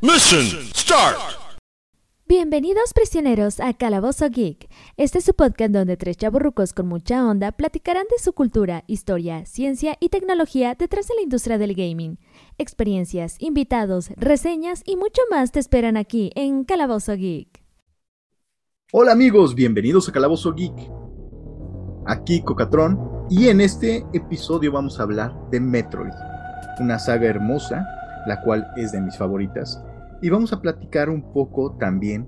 Mission start. Bienvenidos prisioneros a Calabozo Geek. Este es su podcast donde tres chaburrucos con mucha onda platicarán de su cultura, historia, ciencia y tecnología detrás de la industria del gaming. Experiencias, invitados, reseñas y mucho más te esperan aquí en Calabozo Geek. Hola amigos, bienvenidos a Calabozo Geek. Aquí Cocatrón y en este episodio vamos a hablar de Metroid, una saga hermosa, la cual es de mis favoritas y vamos a platicar un poco también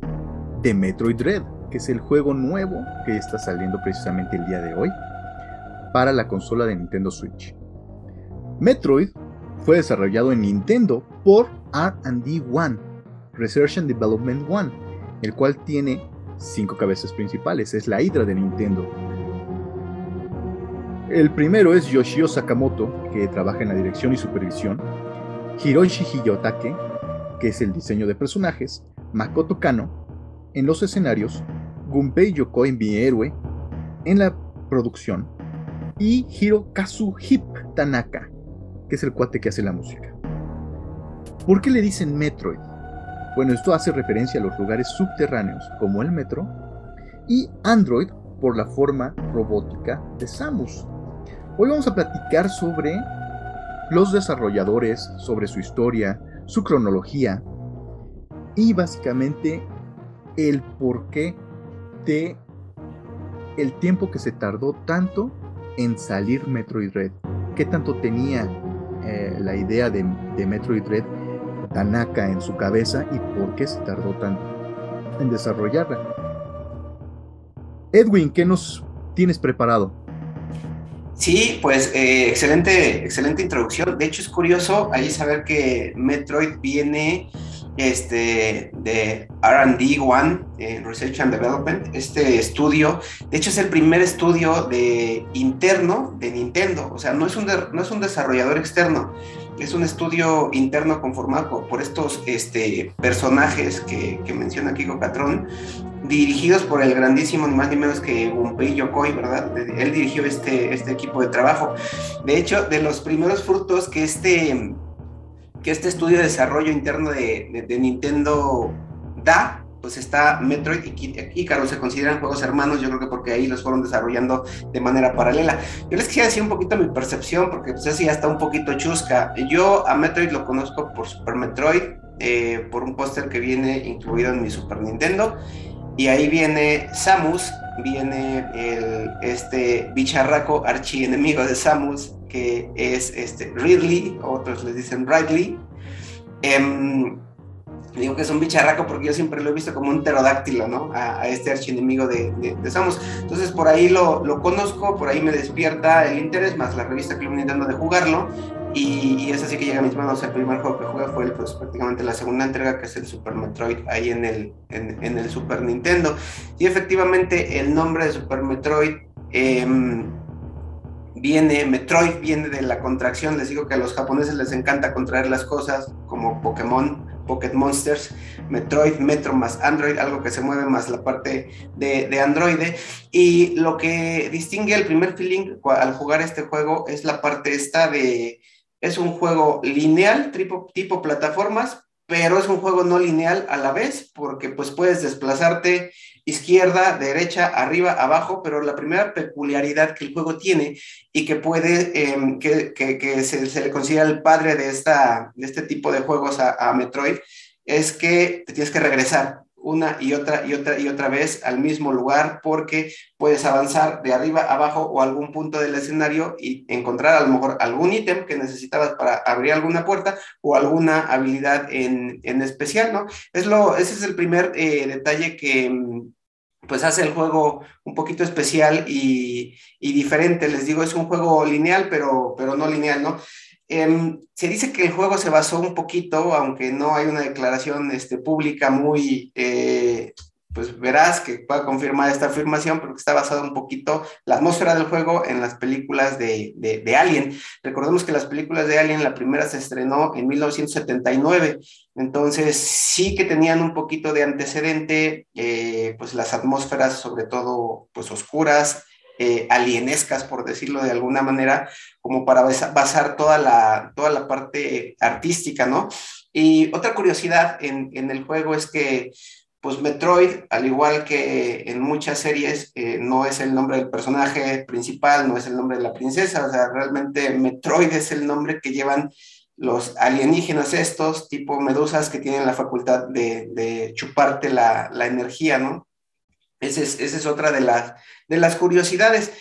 de Metroid Dread, que es el juego nuevo que está saliendo precisamente el día de hoy para la consola de Nintendo Switch. Metroid fue desarrollado en Nintendo por RD One, Research and Development One, el cual tiene cinco cabezas principales, es la hidra de Nintendo. El primero es Yoshio Sakamoto, que trabaja en la dirección y supervisión, Hiroshi Hiyotake, que es el diseño de personajes, Makoto Kano en los escenarios, Gunpei Yokoi mi héroe en la producción y Hirokazu Hip Tanaka, que es el cuate que hace la música. ¿Por qué le dicen Metroid? Bueno, esto hace referencia a los lugares subterráneos como el metro y Android por la forma robótica de Samus. Hoy vamos a platicar sobre los desarrolladores, sobre su historia, su cronología y básicamente el porqué de el tiempo que se tardó tanto en salir Metroid Red. ¿Qué tanto tenía eh, la idea de, de, Metroid Red Tanaka en su cabeza y por qué se tardó tanto en desarrollarla? Edwin, ¿qué nos tienes preparado? Sí, pues eh, excelente, excelente introducción. De hecho, es curioso ahí saber que Metroid viene este, de RD One, eh, Research and Development, este estudio. De hecho, es el primer estudio de interno de Nintendo. O sea, no es un, no es un desarrollador externo, es un estudio interno conformado por estos este, personajes que, menciona Kiko Catrón, dirigidos por el grandísimo, ni más ni menos que Gunpei Yokoi, ¿verdad? Él dirigió este, este equipo de trabajo. De hecho, de los primeros frutos que este, que este estudio de desarrollo interno de, Nintendo da, pues está Metroid y Icaro, se consideran juegos hermanos, yo creo que porque ahí los fueron desarrollando de manera paralela. Yo les quería decir un poquito mi percepción, porque pues así ya está un poquito chusca. Yo a Metroid lo conozco por Super Metroid, eh, por un póster que viene incluido en mi Super Nintendo, y ahí viene Samus, viene el, este bicharraco archienemigo de Samus, que es este Ridley, otros les dicen Ridley. Em, digo que es un bicharraco porque yo siempre lo he visto como un pterodáctilo, ¿no? A, este archienemigo de, de, Samus. Entonces por ahí lo, lo, conozco, por ahí me despierta el interés, más la revista lo intentando de jugarlo. Y, es así que llega a mis manos el primer juego que jugué fue pues, prácticamente la segunda entrega que es el Super Metroid ahí en el, en, el Super Nintendo. Y efectivamente el nombre de Super Metroid em, viene, Metroid viene de la contracción, les digo que a los japoneses les encanta contraer las cosas como Pokémon, Pocket Monsters, Metroid, Metro más Android, algo que se mueve más la parte de, de Android. Y lo que distingue el primer feeling al jugar este juego es la parte esta de es un juego lineal, tipo, tipo plataformas, pero es un juego no lineal a la vez, porque pues puedes desplazarte izquierda, derecha, arriba, abajo, pero la primera peculiaridad que el juego tiene y que puede, em, que, que, se, le considera el padre de, esta, de este tipo de juegos a, a Metroid, es que te tienes que regresar una y otra y otra y otra vez al mismo lugar porque puedes avanzar de arriba abajo o algún punto del escenario y encontrar a lo mejor algún ítem que necesitabas para abrir alguna puerta o alguna habilidad en, en especial, ¿no? Es lo, ese es el primer eh, detalle que mm, pues hace el juego un poquito especial y, y, diferente. Les digo, es un juego lineal, pero, pero no lineal, ¿no? Em, se dice que el juego se basó un poquito, aunque no hay una declaración este, pública muy, eh, pues que pueda confirmar esta afirmación, pero que está basado un poquito la atmósfera del juego en las películas de, de, Alien. Recordemos que las películas de Alien, la primera se estrenó en 1979, entonces sí que tenían un poquito de antecedente, eh, pues las atmósferas sobre todo pues oscuras, eh, alienescas, por decirlo de alguna manera, como para basar toda la, toda la parte artística, ¿no? Y otra curiosidad en, en el juego es que pues Metroid, al igual que en muchas series, eh, no es el nombre del personaje principal, no es el nombre de la princesa, o sea, realmente Metroid es el nombre que llevan los alienígenas estos, tipo medusas, que tienen la facultad de, chuparte la, energía, ¿no? Esa es, otra de las, de las curiosidades.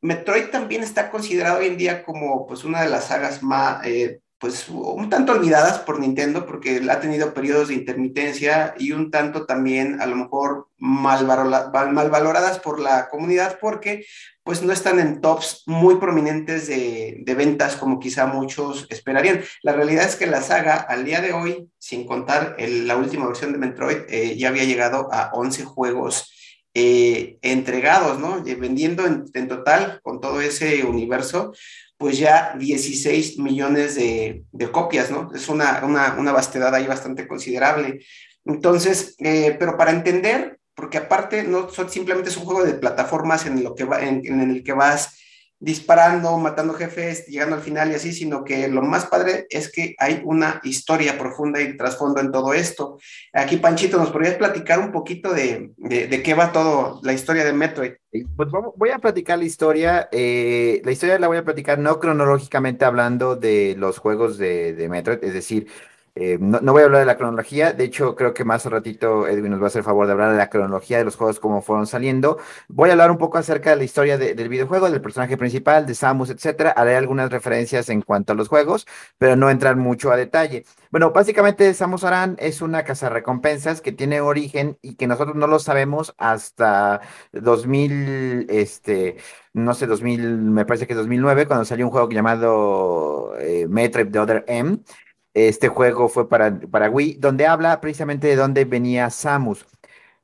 Metroid también está considerado hoy en día como pues una de las sagas más, eh, pues un tanto olvidadas por Nintendo porque ha tenido periodos de intermitencia y un tanto también a lo mejor mal, valoradas por la comunidad porque pues no están en tops muy prominentes de, de, ventas como quizá muchos esperarían. La realidad es que la saga al día de hoy, sin contar la última versión de Metroid, eh, ya había llegado a 11 juegos eh, entregados, ¿no? Vendiendo en, total con todo ese universo, pues ya 16 millones de, copias, ¿no? Es una, una, vastedad ahí bastante considerable. Entonces, eh, pero para entender, porque aparte no simplemente es un juego de plataformas en, lo que va, en el que vas disparando, matando jefes, llegando al final y así, sino que lo más padre es que hay una historia profunda y trasfondo en todo esto. Aquí, Panchito, ¿nos podrías platicar un poquito de, de, qué va todo la historia de Metroid? Pues voy a platicar la historia. Eh, la historia la voy a platicar no cronológicamente hablando de los juegos de, de Metroid, es decir, eh, no, voy a hablar de la cronología, de hecho creo que más ratito Edwin nos va a hacer favor de hablar de la cronología de los juegos, cómo fueron saliendo. Voy a hablar un poco acerca de la historia del videojuego, del personaje principal, de Samus, etcétera. Haré algunas referencias en cuanto a los juegos, pero no entrar mucho a detalle. Bueno, básicamente Samus Aran es una casa recompensas que tiene origen y que nosotros no lo sabemos hasta 2000, este, no sé, 2000, me parece que 2009, cuando salió un juego llamado eh, Metroid The Other M este juego fue para, Wii, donde habla precisamente de dónde venía Samus.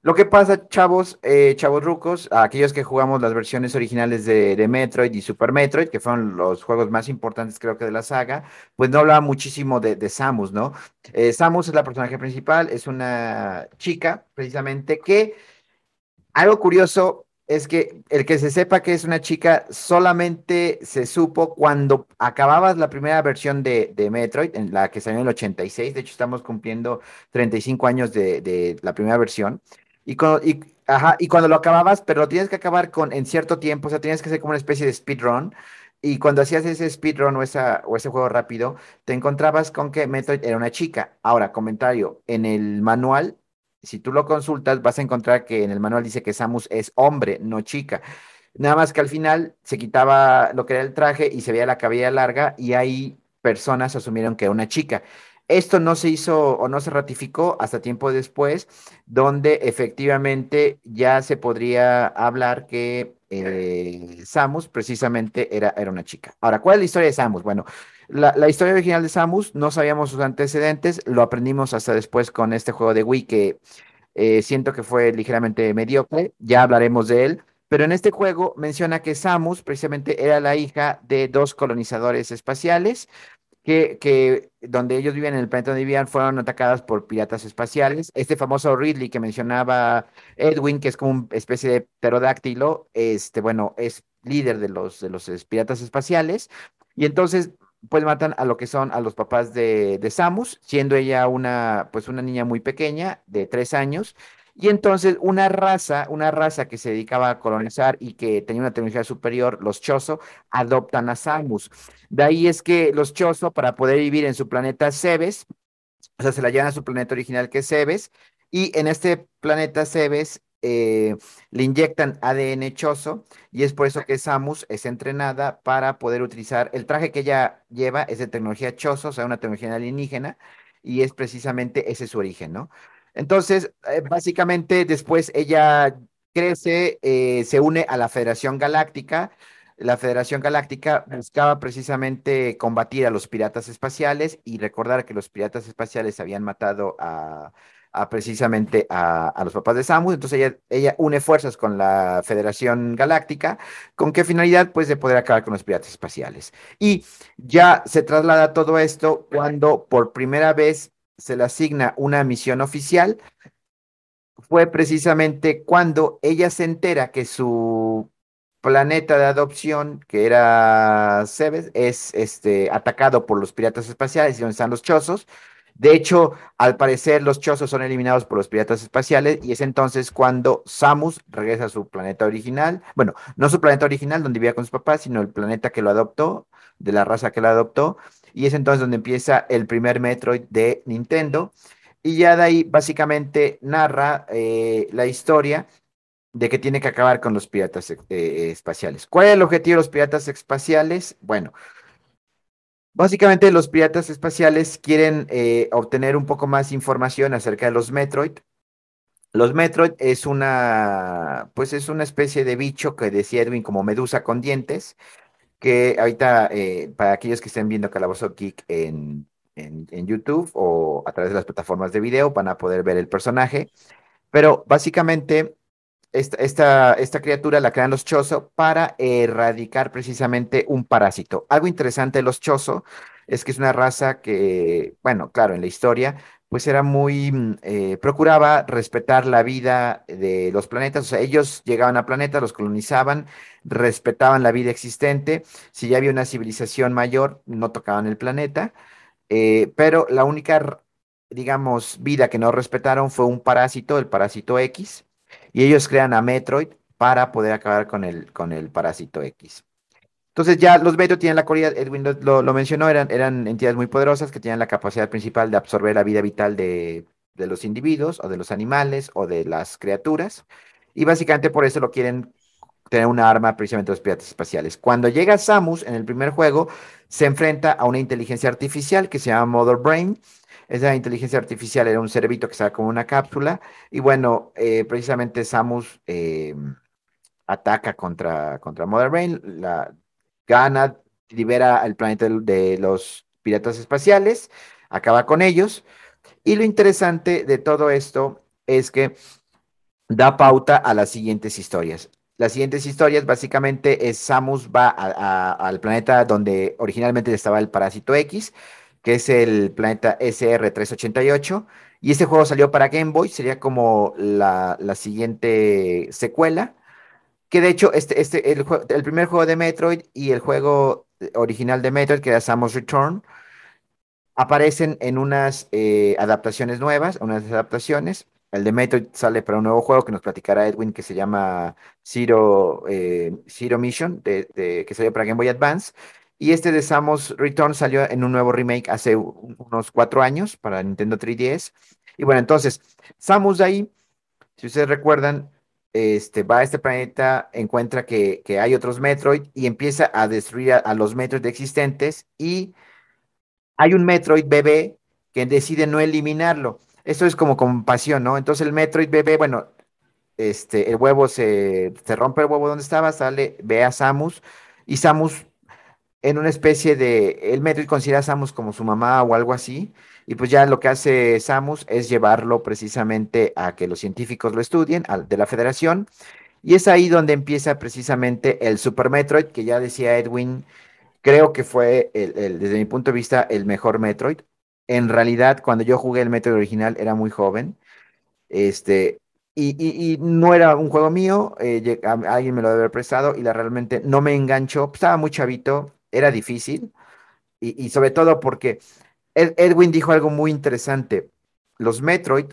Lo que pasa, chavos, eh, chavos rucos, aquellos que jugamos las versiones originales de, Metroid y Super Metroid, que fueron los juegos más importantes creo que de la saga, pues no hablaba muchísimo de, Samus, ¿no? Eh, Samus es la personaje principal, es una chica precisamente que, algo curioso, es que el que se sepa que es una chica solamente se supo cuando acababas la primera versión de, Metroid, en la que salió en el 86, de hecho estamos cumpliendo 35 años de, la primera versión, y cuando, lo acababas, pero lo tienes que acabar con en cierto tiempo, o sea, tienes que hacer como una especie de speedrun, y cuando hacías ese speedrun o, o ese juego rápido, te encontrabas con que Metroid era una chica. Ahora, comentario, en el manual si tú lo consultas, vas a encontrar que en el manual dice que Samus es hombre, no chica. Nada más que al final se quitaba lo que era el traje y se veía la cabella larga y ahí personas asumieron que era una chica. Esto no se hizo o no se ratificó hasta tiempo después, donde efectivamente ya se podría hablar que eh, Samus precisamente era, era una chica. Ahora, ¿cuál es la historia de Samus? Bueno, la, historia original de Samus, no sabíamos sus antecedentes, lo aprendimos hasta después con este juego de Wii que eh, siento que fue ligeramente mediocre, ya hablaremos de él, pero en este juego menciona que Samus precisamente era la hija de dos colonizadores espaciales, que, donde ellos vivían en el planeta donde vivían fueron atacadas por piratas espaciales. Este famoso Ridley que mencionaba Edwin, que es como una especie de pterodáctilo, este, bueno, es líder de los, de los piratas espaciales. Y entonces pues matan a lo que son a los papás de, de, Samus, siendo ella una, pues una niña muy pequeña, de tres años, y entonces una raza, una raza que se dedicaba a colonizar y que tenía una tecnología superior, los Chozo, adoptan a Samus. De ahí es que los Chozo, para poder vivir en su planeta Cebes, o sea, se la llevan a su planeta original que es Cebes, y en este planeta Cebes eh, le inyectan ADN choso y es por eso que Samus es entrenada para poder utilizar el traje que ella lleva es de tecnología choso, o sea, una tecnología alienígena y es precisamente ese su origen, ¿no? Entonces, eh, básicamente después ella crece, eh, se une a la Federación Galáctica. La Federación Galáctica buscaba precisamente combatir a los piratas espaciales y recordar que los piratas espaciales habían matado a precisamente a, los papás de Samus. Entonces ella, ella une fuerzas con la Federación Galáctica. ¿Con qué finalidad? Pues de poder acabar con los piratas espaciales. Y ya se traslada todo esto cuando por primera vez se le asigna una misión oficial. Fue precisamente cuando ella se entera que su planeta de adopción, que era Cebes, es este, atacado por los piratas espaciales y donde están los chozos. De hecho, al parecer, los chozos son eliminados por los piratas espaciales y es entonces cuando Samus regresa a su planeta original. Bueno, no su planeta original donde vivía con sus papás, sino el planeta que lo adoptó, de la raza que lo adoptó. Y es entonces donde empieza el primer Metroid de Nintendo. Y ya de ahí básicamente narra eh, la historia de que tiene que acabar con los piratas eh, espaciales. ¿Cuál es el objetivo de los piratas espaciales? Bueno, básicamente los piratas espaciales quieren eh, obtener un poco más información acerca de los Metroid. Los Metroid es una, pues es una especie de bicho que decía Edwin como medusa con dientes, que ahorita eh, para aquellos que estén viendo Calabozo Geek en, en, YouTube o a través de las plataformas de video van a poder ver el personaje. Pero básicamente esta, esta, criatura la crean los Chozo para erradicar precisamente un parásito. Algo interesante de los Chozo es que es una raza que, bueno, claro, en la historia, pues era muy, mm, eh, procuraba respetar la vida de los planetas, o sea, ellos llegaban a planetas, los colonizaban, respetaban la vida existente, si ya había una civilización mayor, no tocaban el planeta, eh, pero la única, digamos, vida que no respetaron fue un parásito, el parásito X, y ellos crean a Metroid para poder acabar con el, con el parásito X. Entonces ya los Metroid tienen la cualidad, Edwin lo, mencionó, eran, entidades muy poderosas que tenían la capacidad principal de absorber la vida vital de, los individuos o de los animales o de las criaturas. Y básicamente por eso lo quieren tener una arma precisamente los piratas espaciales. Cuando llega Samus en el primer juego, se enfrenta a una inteligencia artificial que se llama Mother Brain, esa inteligencia artificial era un cerebito que estaba como una cápsula. Y bueno, eh, precisamente Samus eh, ataca contra, contra Mother Brain, la gana, libera al planeta de los piratas espaciales, acaba con ellos. Y lo interesante de todo esto es que da pauta a las siguientes historias. Las siguientes historias básicamente es Samus va al planeta donde originalmente estaba el parásito X, que es el planeta SR388. Y este juego salió para Game Boy, sería como la, siguiente secuela. Que de hecho, este, este, el, primer juego de Metroid y el juego original de Metroid, que era Samus Return, aparecen en unas eh, adaptaciones nuevas, unas adaptaciones. El de Metroid sale para un nuevo juego que nos platicará Edwin, que se llama Zero, eh, Mission, que salió para Game Boy Advance. Y este de Samus Return salió en un nuevo remake hace unos cuatro años para Nintendo 3DS. Y bueno, entonces, Samus ahí, si ustedes recuerdan, este, va a este planeta, encuentra que, hay otros Metroid y empieza a destruir a, los Metroid existentes y hay un Metroid bebé que decide no eliminarlo. Esto es como compasión, ¿no? Entonces el Metroid bebé, bueno, este, el huevo se, se rompe el huevo donde estaba, sale, ve a Samus y Samus en una especie de, el Metroid considera a Samus como su mamá o algo así, y pues ya lo que hace Samus es llevarlo precisamente a que los científicos lo estudien, de la federación, y es ahí donde empieza precisamente el Super Metroid, que ya decía Edwin, creo que fue, el, desde mi punto de vista, el mejor Metroid. En realidad, cuando yo jugué el Metroid original era muy joven, este, y, no era un juego mío, eh, alguien me lo debe haber prestado y la realmente no me enganchó, estaba muy chavito, era difícil y, sobre todo porque Edwin dijo algo muy interesante. Los Metroid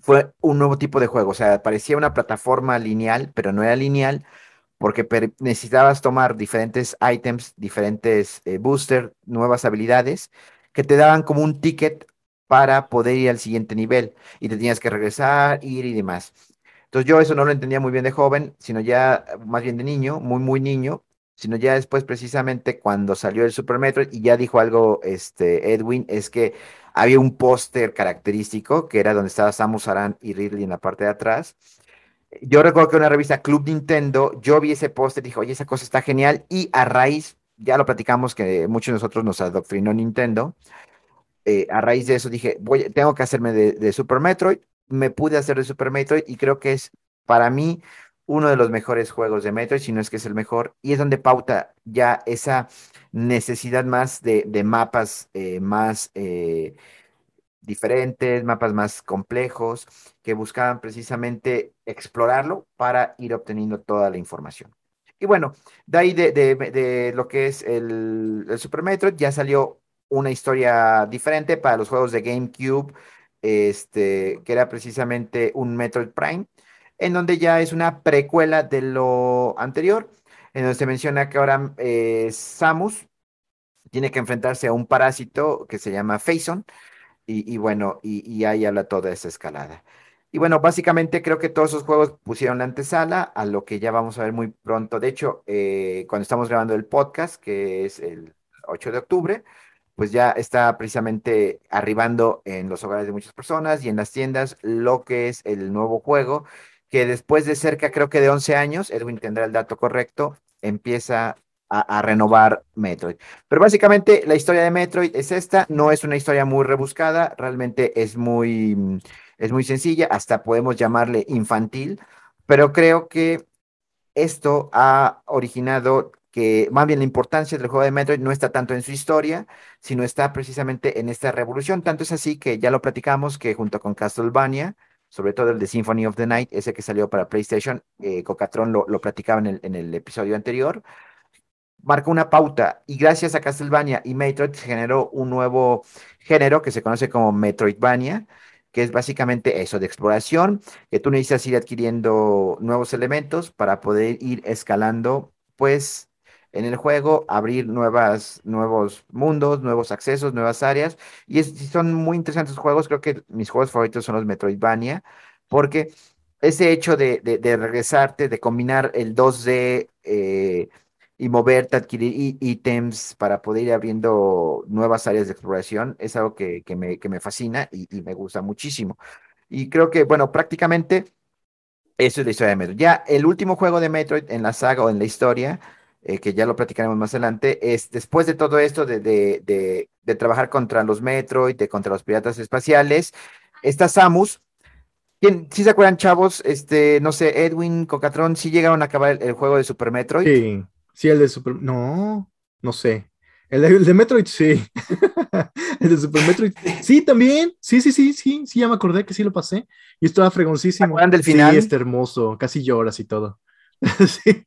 fue un nuevo tipo de juego, o sea, parecía una plataforma lineal, pero no era lineal porque necesitabas tomar diferentes items, diferentes eh, boosters, nuevas habilidades que te daban como un ticket para poder ir al siguiente nivel y te tenías que regresar, ir y demás. Entonces yo eso no lo entendía muy bien de joven, sino ya más bien de niño, muy, muy niño, sino ya después precisamente cuando salió el Super Metroid y ya dijo algo este Edwin, es que había un póster característico que era donde estaba Samus Aran y Ridley en la parte de atrás. Yo recuerdo que en una revista Club Nintendo, yo vi ese póster y dije, oye, esa cosa está genial. Y a raíz, ya lo platicamos que muchos de nosotros nos adoctrinó Nintendo. Eh, a raíz de eso dije, voy, tengo que hacerme de, de Super Metroid. Me pude hacer de Super Metroid y creo que es para mí uno de los mejores juegos de Metroid, si no es que es el mejor, y es donde pauta ya esa necesidad más de, mapas eh, más eh, diferentes, mapas más complejos, que buscaban precisamente explorarlo para ir obteniendo toda la información. Y bueno, de ahí de, lo que es el, el Super Metroid ya salió una historia diferente para los juegos de GameCube, este, que era precisamente un Metroid Prime, en donde ya es una precuela de lo anterior, en donde se menciona que ahora eh, Samus tiene que enfrentarse a un parásito que se llama Phazon, y, bueno, y ahí habla toda esa escalada. Y bueno, básicamente creo que todos esos juegos pusieron la antesala a lo que ya vamos a ver muy pronto. De hecho, eh, cuando estamos grabando el podcast, que es el 8 de octubre, pues ya está precisamente arribando en los hogares de muchas personas y en las tiendas lo que es el nuevo juego, que después de cerca, creo que de 11 años, Edwin tendrá el dato correcto, empieza a, renovar Metroid. Pero básicamente la historia de Metroid es esta, no es una historia muy rebuscada, realmente es muy, mm, es muy sencilla, hasta podemos llamarle infantil, pero creo que esto ha originado que más bien la importancia del juego de Metroid no está tanto en su historia, sino está precisamente en esta revolución. Tanto es así que ya lo platicamos que junto con Castlevania, sobre todo el de Symphony of the Night, ese que salió para PlayStation, eh, Cocatron lo, lo platicaba en el, en el episodio anterior, marca una pauta y gracias a Castlevania y Metroid generó un nuevo género que se conoce como Metroidvania, que es básicamente eso de exploración, que tú necesitas ir adquiriendo nuevos elementos para poder ir escalando, pues en el juego, abrir nuevas, nuevos mundos, nuevos accesos, nuevas áreas. Y es- son muy interesantes juegos, creo que mis juegos favoritos son los Metroidvania, porque ese hecho de, de- de regresarte, de combinar el 2D eh, y moverte, adquirir ítems para poder ir abriendo nuevas áreas de exploración, es algo que, que me, que me fascina y, y me gusta muchísimo. Y creo que, bueno, prácticamente eso es la historia de Metroid. Ya el último juego de Metroid en la saga o en la historia, eh, que ya lo platicaremos más adelante, es después de todo esto de, de, de, de trabajar contra los Metroid, de contra los piratas espaciales, está Samus. ¿Quién, si se acuerdan, chavos? Este, no sé, Edwin, Cocatron, si llegaron a acabar el, el juego de Super Metroid. Sí, sí, el de Super. No, no sé. El de, el de Metroid, sí. El de Super Metroid. Sí, también. Sí, sí, sí, sí. Sí, ya me acordé que sí lo pasé. Y estaba ¿Se fregoncísimo. acuerdan del final? Sí, está hermoso. Casi lloras y todo. Sí.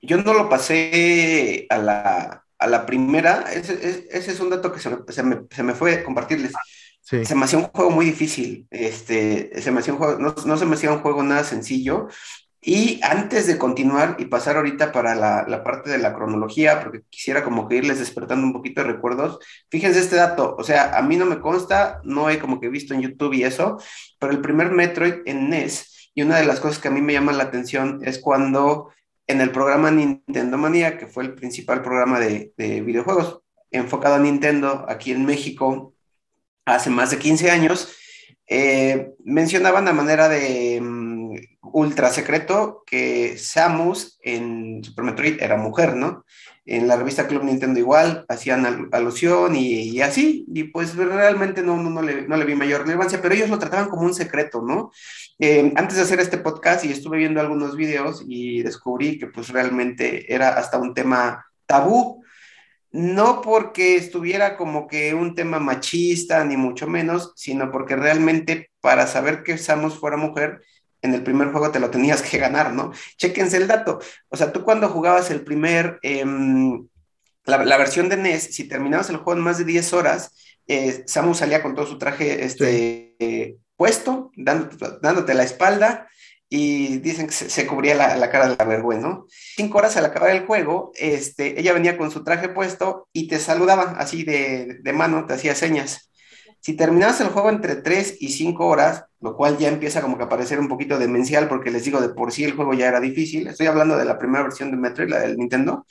Yo no lo pasé a la, a la primera, ese, es un dato que se me, se me- se me fue compartirles. Sí. Se me hacía un juego muy difícil, este, se me hacía un juego, no, no se me hacía un juego nada sencillo. Y antes de continuar y pasar ahorita para la, la parte de la cronología, porque quisiera como que irles despertando un poquito de recuerdos, fíjense este dato, o sea, a mí no me consta, no he como que visto en YouTube y eso, pero el primer Metroid en NES, y una de las cosas que a mí me llama la atención es cuando en el programa Nintendo Manía, que fue el principal programa de, de videojuegos enfocado a Nintendo aquí en México hace más de 15 años, eh, mencionaban a manera de mm, ultra secreto que Samus en Super Metroid era mujer, ¿no? En la revista Club Nintendo igual hacían al- alusión y, y así, y pues realmente no, no, no, le, no le vi mayor relevancia, pero ellos lo trataban como un secreto, ¿no? Eh, antes de hacer este podcast y estuve viendo algunos videos y descubrí que pues realmente era hasta un tema tabú, no porque estuviera como que un tema machista, ni mucho menos, sino porque realmente para saber que Samus fuera mujer, en el primer juego te lo tenías que ganar, ¿no? Chéquense el dato. O sea, tú cuando jugabas el primer, em, la, la versión de NES, si terminabas el juego en más de 10 horas, eh, Samus salía con todo su traje este, eh, puesto, dándote, dándote la espalda, y dicen que se, se cubría la, la cara de la vergüenza, ¿no? Cinco horas al acabar el juego, este, ella venía con su traje puesto y te saludaba así de, de mano, te hacía señas. Si terminabas el juego entre 3 y 5 horas, lo cual ya empieza como que a parecer un poquito demencial, porque les digo, de por sí el juego ya era difícil. Estoy hablando de la primera versión de Metroid, la del Nintendo.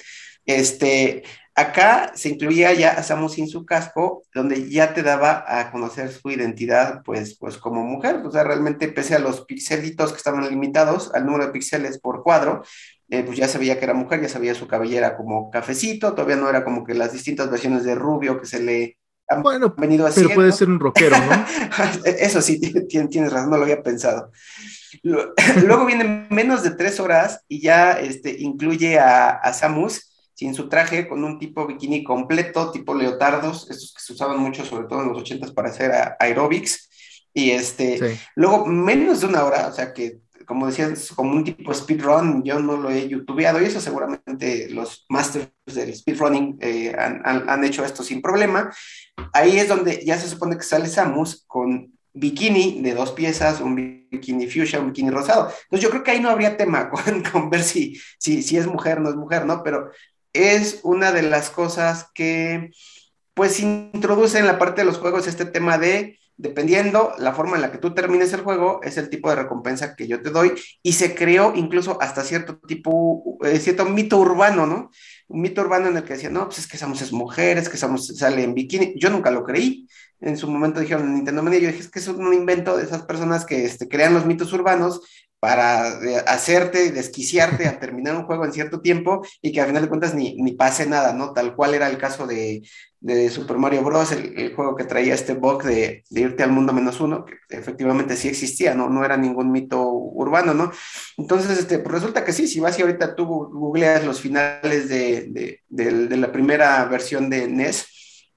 Este, acá se incluía ya a Samus sin su casco, donde ya te daba a conocer su identidad, pues, pues como mujer. O sea, realmente, pese a los pixelitos que estaban limitados al número de píxeles por cuadro, eh, pues ya sabía que era mujer, ya sabía su cabellera como cafecito, todavía no era como que las distintas versiones de rubio que se le han Bueno, venido pero puede ser un rockero, ¿no? Eso sí, tienes, razón, no lo había pensado. Luego vienen menos de tres horas y ya este, incluye a, a Samus sin su traje, con un tipo bikini completo, tipo leotardos, estos que se usaban mucho, sobre todo en los ochentas para hacer a- aerobics. Y este, Sí. luego menos de una hora, o sea que como decías, como un tipo speedrun, yo no lo he youtubeado y eso seguramente los masters del speedrunning eh, han, han, hecho esto sin problema. Ahí es donde ya se supone que sale Samus con bikini de dos piezas, un bikini fuchsia, un bikini rosado. Entonces yo creo que ahí no habría tema con, ver si, si, si es mujer no es mujer, ¿no? Pero es una de las cosas que pues introduce en la parte de los juegos este tema de dependiendo la forma en la que tú termines el juego, es el tipo de recompensa que yo te doy. Y se creó incluso hasta cierto tipo, eh, cierto mito urbano, ¿no? Un mito urbano en el que decía, no, pues es que Samus es mujeres, que Samus sale en bikini. Yo nunca lo creí. En su momento dijeron Nintendo Mania, yo dije, es que es un invento de esas personas que este, crean los mitos urbanos para eh, hacerte, desquiciarte a terminar un juego en cierto tiempo y que al final de cuentas ni, ni pase nada, ¿no? Tal cual era el caso de, Super Mario Bros., el, juego que traía este bug de, irte al mundo menos uno, que efectivamente sí existía, ¿no? No era ningún mito urbano, ¿no? Entonces, este, pues resulta que sí, si vas y ahorita tú googleas los finales de, de, la primera versión de NES,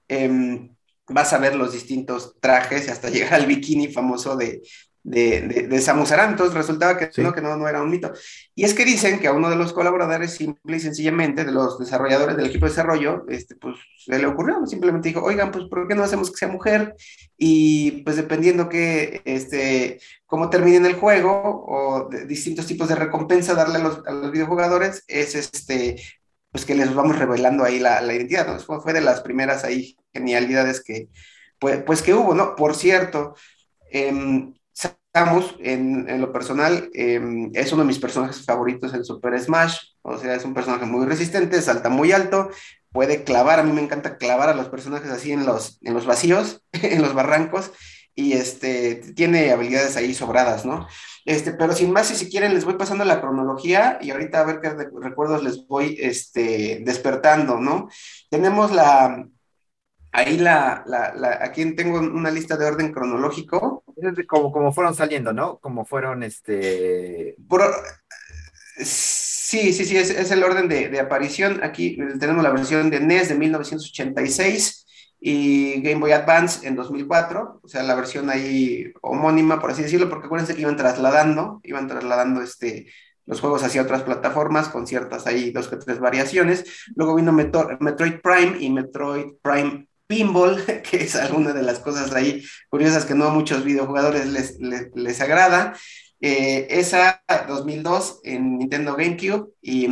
eh, vas a ver los distintos trajes hasta llegar al bikini famoso de, de, de, de Samus Aran. Entonces resultaba que, no, que no, no era un mito. Y es que dicen que a uno de los colaboradores, simple y sencillamente, de los desarrolladores del equipo de desarrollo, este, pues se le ocurrió, simplemente dijo, oigan, pues ¿por qué no hacemos que sea mujer? Y pues dependiendo que, este, cómo terminen el juego o de distintos tipos de recompensa darle a los, a los videojugadores, es este, pues que les vamos revelando ahí la, la identidad, ¿no? Fue, fue, de las primeras ahí genialidades que, pues, pues que hubo, ¿no? Por cierto, eh, En, lo personal, eh, es uno de mis personajes favoritos en Super Smash, o sea, es un personaje muy resistente, salta muy alto, puede clavar, a mí me encanta clavar a los personajes así en los, en los vacíos, en los barrancos, y este, tiene habilidades ahí sobradas, ¿no? Este, pero sin más, si, si quieren, les voy pasando la cronología y ahorita a ver qué recuerdos les voy este, despertando, ¿no? Tenemos la, ahí la, la, la, aquí tengo una lista de orden cronológico. Como, como fueron saliendo, ¿no? Como fueron, este... Por, sí, sí, sí, es, es el orden de, de, aparición. Aquí tenemos la versión de NES de 1986 y Game Boy Advance en 2004, o sea, la versión ahí homónima, por así decirlo, porque acuérdense que iban trasladando, iban trasladando este, los juegos hacia otras plataformas con ciertas ahí dos que tres variaciones. Luego vino Metroid Prime y Metroid Prime Pinball, que es alguna de las cosas ahí curiosas que no a muchos videojugadores les, les, les agrada. Eh, esa 2002 en Nintendo GameCube y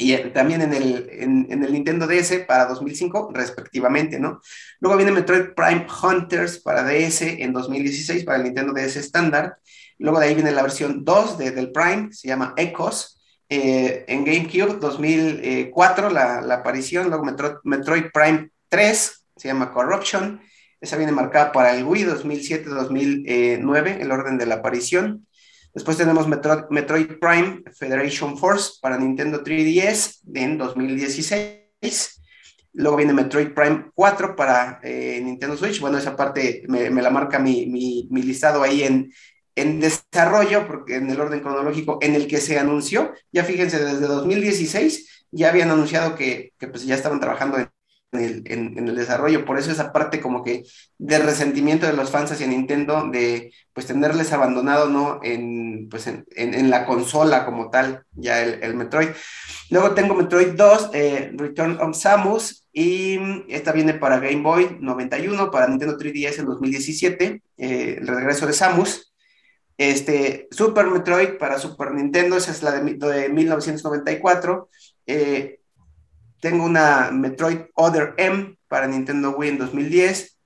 y también en el, en, en, el Nintendo DS para 2005, respectivamente, ¿no? Luego viene Metroid Prime Hunters para DS en 2016 para el Nintendo DS estándar. Luego de ahí viene la versión 2 de, del Prime, se llama Echoes. Eh, en GameCube 2004 la, la aparición, luego Metroid, Metroid, Prime 3, se llama Corruption. Esa viene marcada para el Wii 2007-2009, el orden de la aparición. Después tenemos Metroid, Prime Federation Force para Nintendo 3DS en 2016. Luego viene Metroid Prime 4 para eh, Nintendo Switch. Bueno, esa parte me, la marca mi, mi, mi, listado ahí en, en desarrollo, porque en el orden cronológico en el que se anunció. Ya fíjense, desde 2016 ya habían anunciado que, pues ya estaban trabajando en en, el, desarrollo. Por eso esa parte como que de resentimiento de los fans hacia Nintendo, de pues tenerles abandonado, ¿no? En, pues en, la consola como tal, ya el, el, Metroid. Luego tengo Metroid 2, eh, Return of Samus, y esta viene para Game Boy 91, para Nintendo 3DS en 2017, eh, el regreso de Samus. Este, Super Metroid para Super Nintendo, esa es la de, de 1994. Eh, tengo una Metroid Other M para Nintendo Wii en 2010.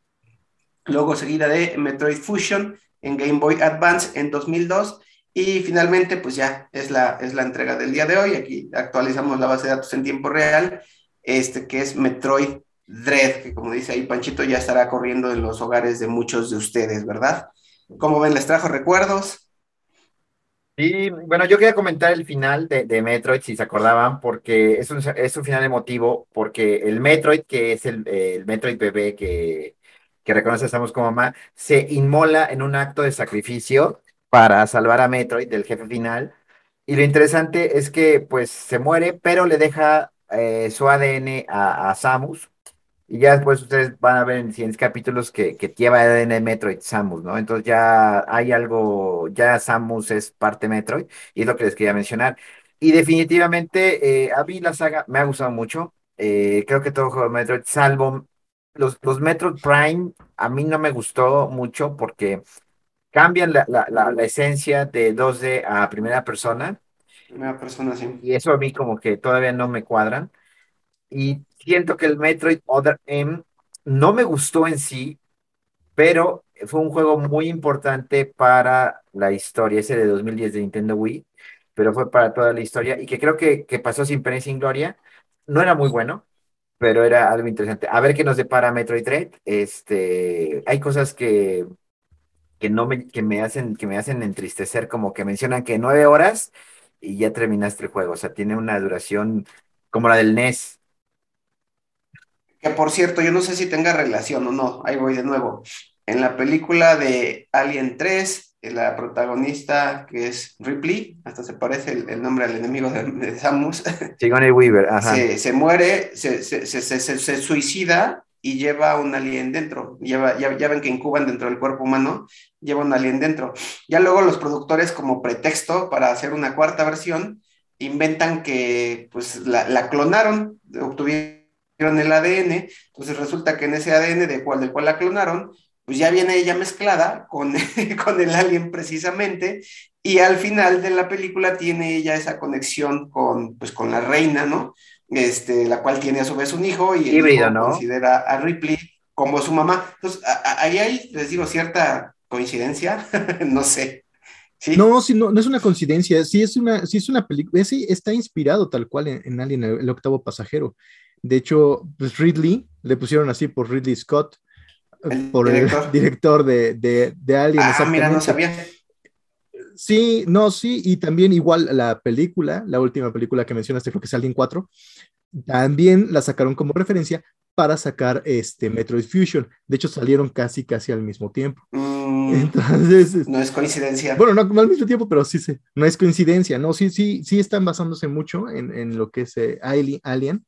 Luego seguida de Metroid Fusion en Game Boy Advance en 2002. Y finalmente, pues ya es la, es la entrega del día de hoy. Aquí actualizamos la base de datos en tiempo real, este que es Metroid Dread, que como dice ahí Panchito, ya estará corriendo en los hogares de muchos de ustedes, ¿verdad? ¿Cómo ven? ¿Les trajo recuerdos? Sí, bueno, yo quería comentar el final de, de, Metroid, si se acordaban, porque es un, es un final emotivo, porque el Metroid, que es el, el Metroid bebé que, que reconoce estamos como mamá, se inmola en un acto de sacrificio para salvar a Metroid del jefe final. Y lo interesante es que pues se muere, pero le deja eh, su ADN a, a Samus, Y ya después ustedes van a ver en siguientes capítulos que, que lleva ADN Metroid Samus, ¿no? Entonces ya hay algo, ya Samus es parte Metroid, y es lo que les quería mencionar. Y definitivamente, eh, a mí la saga me ha gustado mucho. Eh, creo que todo juego de Metroid, salvo los, los Metroid Prime, a mí no me gustó mucho porque cambian la, la, la, la esencia de 2D a primera persona. Primera persona, sí. Y eso a mí como que todavía no me cuadran. Y siento que el Metroid Other M no me gustó en sí, pero fue un juego muy importante para la historia, ese de 2010 de Nintendo Wii, pero fue para toda la historia y que creo que, que pasó sin pena y sin gloria. No era muy bueno, pero era algo interesante. A ver qué nos depara Metroid Dread. Este, hay cosas que, que no me, que me hacen, que me hacen entristecer, como que mencionan que nueve horas y ya terminaste el juego. O sea, tiene una duración como la del NES. Que por cierto, yo no sé si tenga relación o no, ahí voy de nuevo. En la película de Alien 3, la protagonista que es Ripley, hasta se parece el, el nombre al enemigo de, de Samus, Sigourney Weaver, ajá. se, se muere, se, se, se, se, se suicida y lleva un alien dentro. Lleva, ya, ya, ven que incuban dentro del cuerpo humano, lleva un alien dentro. Ya luego los productores, como pretexto para hacer una cuarta versión, inventan que pues la, la clonaron, obtuvieron el ADN, entonces resulta que en ese ADN de cual, del cual la clonaron, pues ya viene ella mezclada con, con el alien precisamente, y al final de la película tiene ella esa conexión con, pues, con la reina, ¿no? Este, la cual tiene a su vez un hijo y Híbrido, ¿no? considera a Ripley como su mamá. Entonces, a, a, ahí hay, les digo, cierta coincidencia, no sé. ¿Sí? No, sí, no, no es una coincidencia, sí es una, sí es una película, sí está inspirado tal cual en, en Alien, el, el octavo pasajero. De hecho, pues Ridley, le pusieron así por Ridley Scott, el por director. el director de, de, de Alien. Ah, mira, no sabía. Sí, no, sí, y también igual la película, la última película que mencionaste, creo que es Alien 4, también la sacaron como referencia para sacar este Metroid Fusion. De hecho, salieron casi, casi al mismo tiempo. Mm, Entonces, no es coincidencia. Bueno, no, no, al mismo tiempo, pero sí, sí, no es coincidencia, no, sí, sí, sí están basándose mucho en, en lo que es eh, Alien,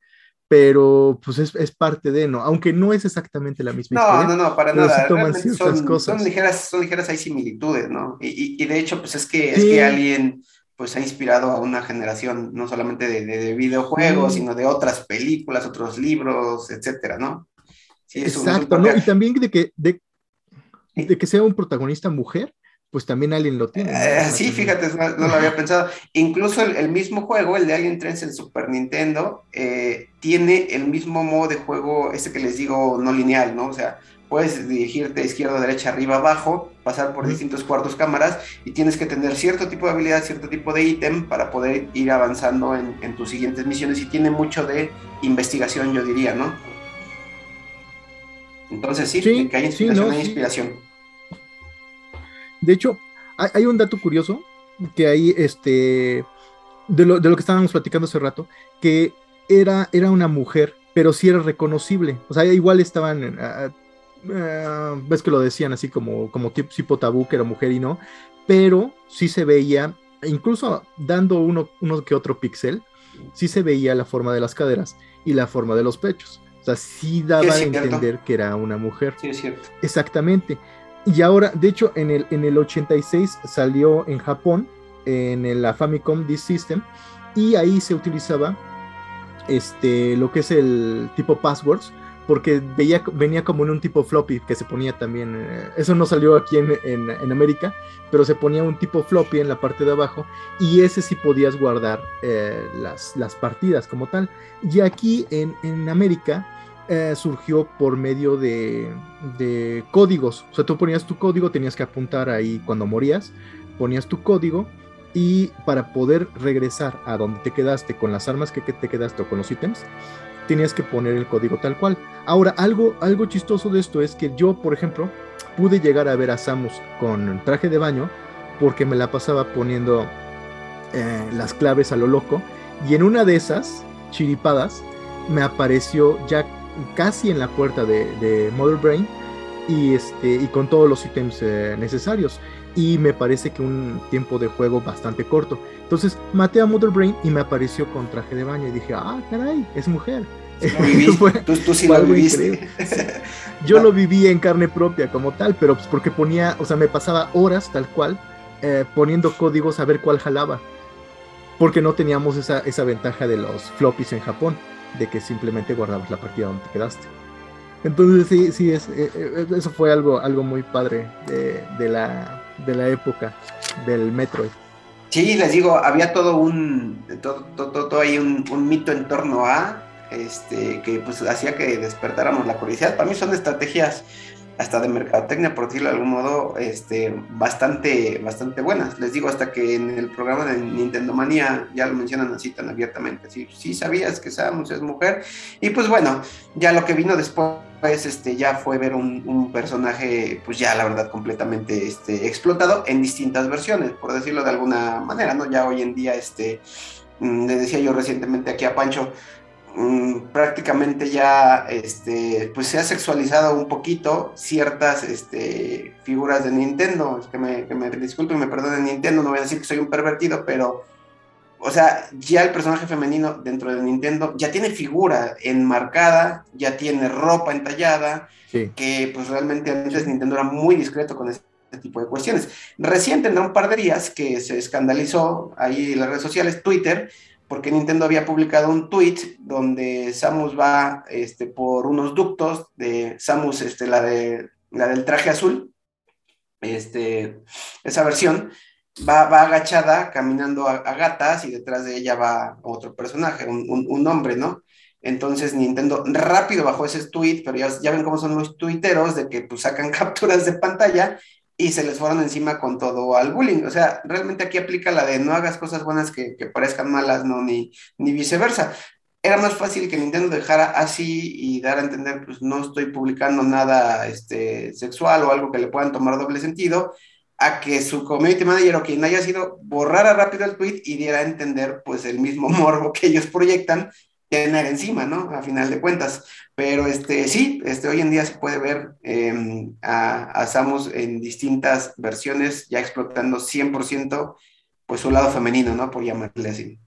pero pues es, es, parte de, ¿no? Aunque no es exactamente la misma no, historia. No, no, para pero nada. Sí toman ciertas son, cosas. Son ligeras, son ligeras, hay similitudes, ¿no? Y, y, y de hecho, pues es que, sí. es que alguien pues ha inspirado a una generación no solamente de, de, de videojuegos, sino de otras películas, otros libros, etcétera, ¿no? Sí, Exacto, ¿no? Y también de que, de, de que sea un protagonista mujer, pues también Alien lo tiene. ¿no? Eh, sí, fíjate, no, no, lo había pensado. Incluso el, el, mismo juego, el de Alien 3 en Super Nintendo, eh, tiene el mismo modo de juego, ese que les digo, no lineal, ¿no? O sea, puedes dirigirte izquierda, derecha, arriba, abajo, pasar por distintos cuartos cámaras y tienes que tener cierto tipo de habilidad, cierto tipo de ítem para poder ir avanzando en, en tus siguientes misiones y tiene mucho de investigación, yo diría, ¿no? Entonces sí, sí que hay inspiración, sí, no, hay inspiración. De hecho, hay, hay, un dato curioso que hay, este, de lo, de lo que estábamos platicando hace rato, que era, era una mujer, pero sí era reconocible. O sea, igual estaban, uh, uh, ves que lo decían así como, como tipo tabú, que era mujer y no, pero sí se veía, incluso dando uno, uno que otro pixel, sí se veía la forma de las caderas y la forma de los pechos. O sea, sí daba sí, a entender que era una mujer. Sí, es cierto. Exactamente. Y ahora, de hecho, en el, en el 86 salió en Japón, en la Famicom Disk System, y ahí se utilizaba este, lo que es el tipo passwords, porque veía, venía como en un tipo floppy que se ponía también, eh, eso no salió aquí en, en, América, pero se ponía un tipo floppy en la parte de abajo y ese sí podías guardar eh, las, las partidas como tal. Y aquí en, en América eh, surgió por medio de, de, códigos. O sea, tú ponías tu código, tenías que apuntar ahí cuando morías, ponías tu código y para poder regresar a donde te quedaste con las armas que, te quedaste o con los ítems, tenías que poner el código tal cual. Ahora, algo, algo chistoso de esto es que yo, por ejemplo, pude llegar a ver a Samus con traje de baño porque me la pasaba poniendo eh, las claves a lo loco y en una de esas chiripadas me apareció ya casi en la puerta de, de Mother Brain y, este, y con todos los ítems eh, necesarios. Y me parece que un tiempo de juego bastante corto. Entonces maté a Mother Brain y me apareció con traje de baño y dije, ah, caray, es mujer. tú, sí lo viviste. Yo lo viví en carne propia como tal, pero pues porque ponía, o sea, me pasaba horas tal cual eh, poniendo códigos a ver cuál jalaba. Porque no teníamos esa, esa ventaja de los floppies en Japón, de que simplemente guardabas la partida donde te quedaste. Entonces sí, sí, es, eh, eh, eso fue algo, algo muy padre de, la, de la época del Metroid. Sí, les digo, había todo un, todo, todo, todo ahí un, un, mito en torno a, este, que pues hacía que despertáramos la curiosidad. Para mí son estrategias hasta de mercadotecnia, por decirlo de algún modo, este, bastante, bastante buenas. Les digo, hasta que en el programa de Nintendo Manía ya lo mencionan así tan abiertamente. Sí, sí sabías que Samus es mujer. Y pues bueno, ya lo que vino después, este, ya fue ver un, personaje, pues ya la verdad, completamente este, explotado en distintas versiones, por decirlo de alguna manera, ¿no? Ya hoy en día, este, mm, le decía yo recientemente aquí a Pancho, Mm, prácticamente ya este, pues se ha sexualizado un poquito ciertas este, figuras de Nintendo. que me, que me disculpen, me perdonen Nintendo, no voy a decir que soy un pervertido, pero, o sea, ya el personaje femenino dentro de Nintendo ya tiene figura enmarcada, ya tiene ropa entallada, que pues realmente antes Nintendo era muy discreto con este tipo de cuestiones. Recién tendrá un par de días que se escandalizó ahí en las redes sociales, Twitter, porque Nintendo había publicado un tweet donde Samus va este, por unos ductos de Samus, este, la, de, la del traje azul, este, esa versión, va, va agachada caminando a, gatas y detrás de ella va otro personaje, un, un, hombre, ¿no? Entonces Nintendo rápido bajó ese tweet, pero ya, ya ven cómo son los tuiteros de que pues sacan capturas de pantalla y se les fueron encima con todo al bullying. O sea, realmente aquí aplica la de no hagas cosas buenas que, parezcan malas, no, ni, ni viceversa. Era más fácil que Nintendo dejara así y dar a entender, pues no estoy publicando nada este, sexual o algo que le puedan tomar doble sentido, a que su community manager o quien haya sido borrara rápido el tweet y diera a entender pues el mismo morbo que ellos proyectan tener encima, ¿no? A final de cuentas. Pero este, sí, este, hoy en día se puede ver em, a, Samus en distintas versiones, ya explotando 100% pues su lado femenino, ¿no? Por llamarle así.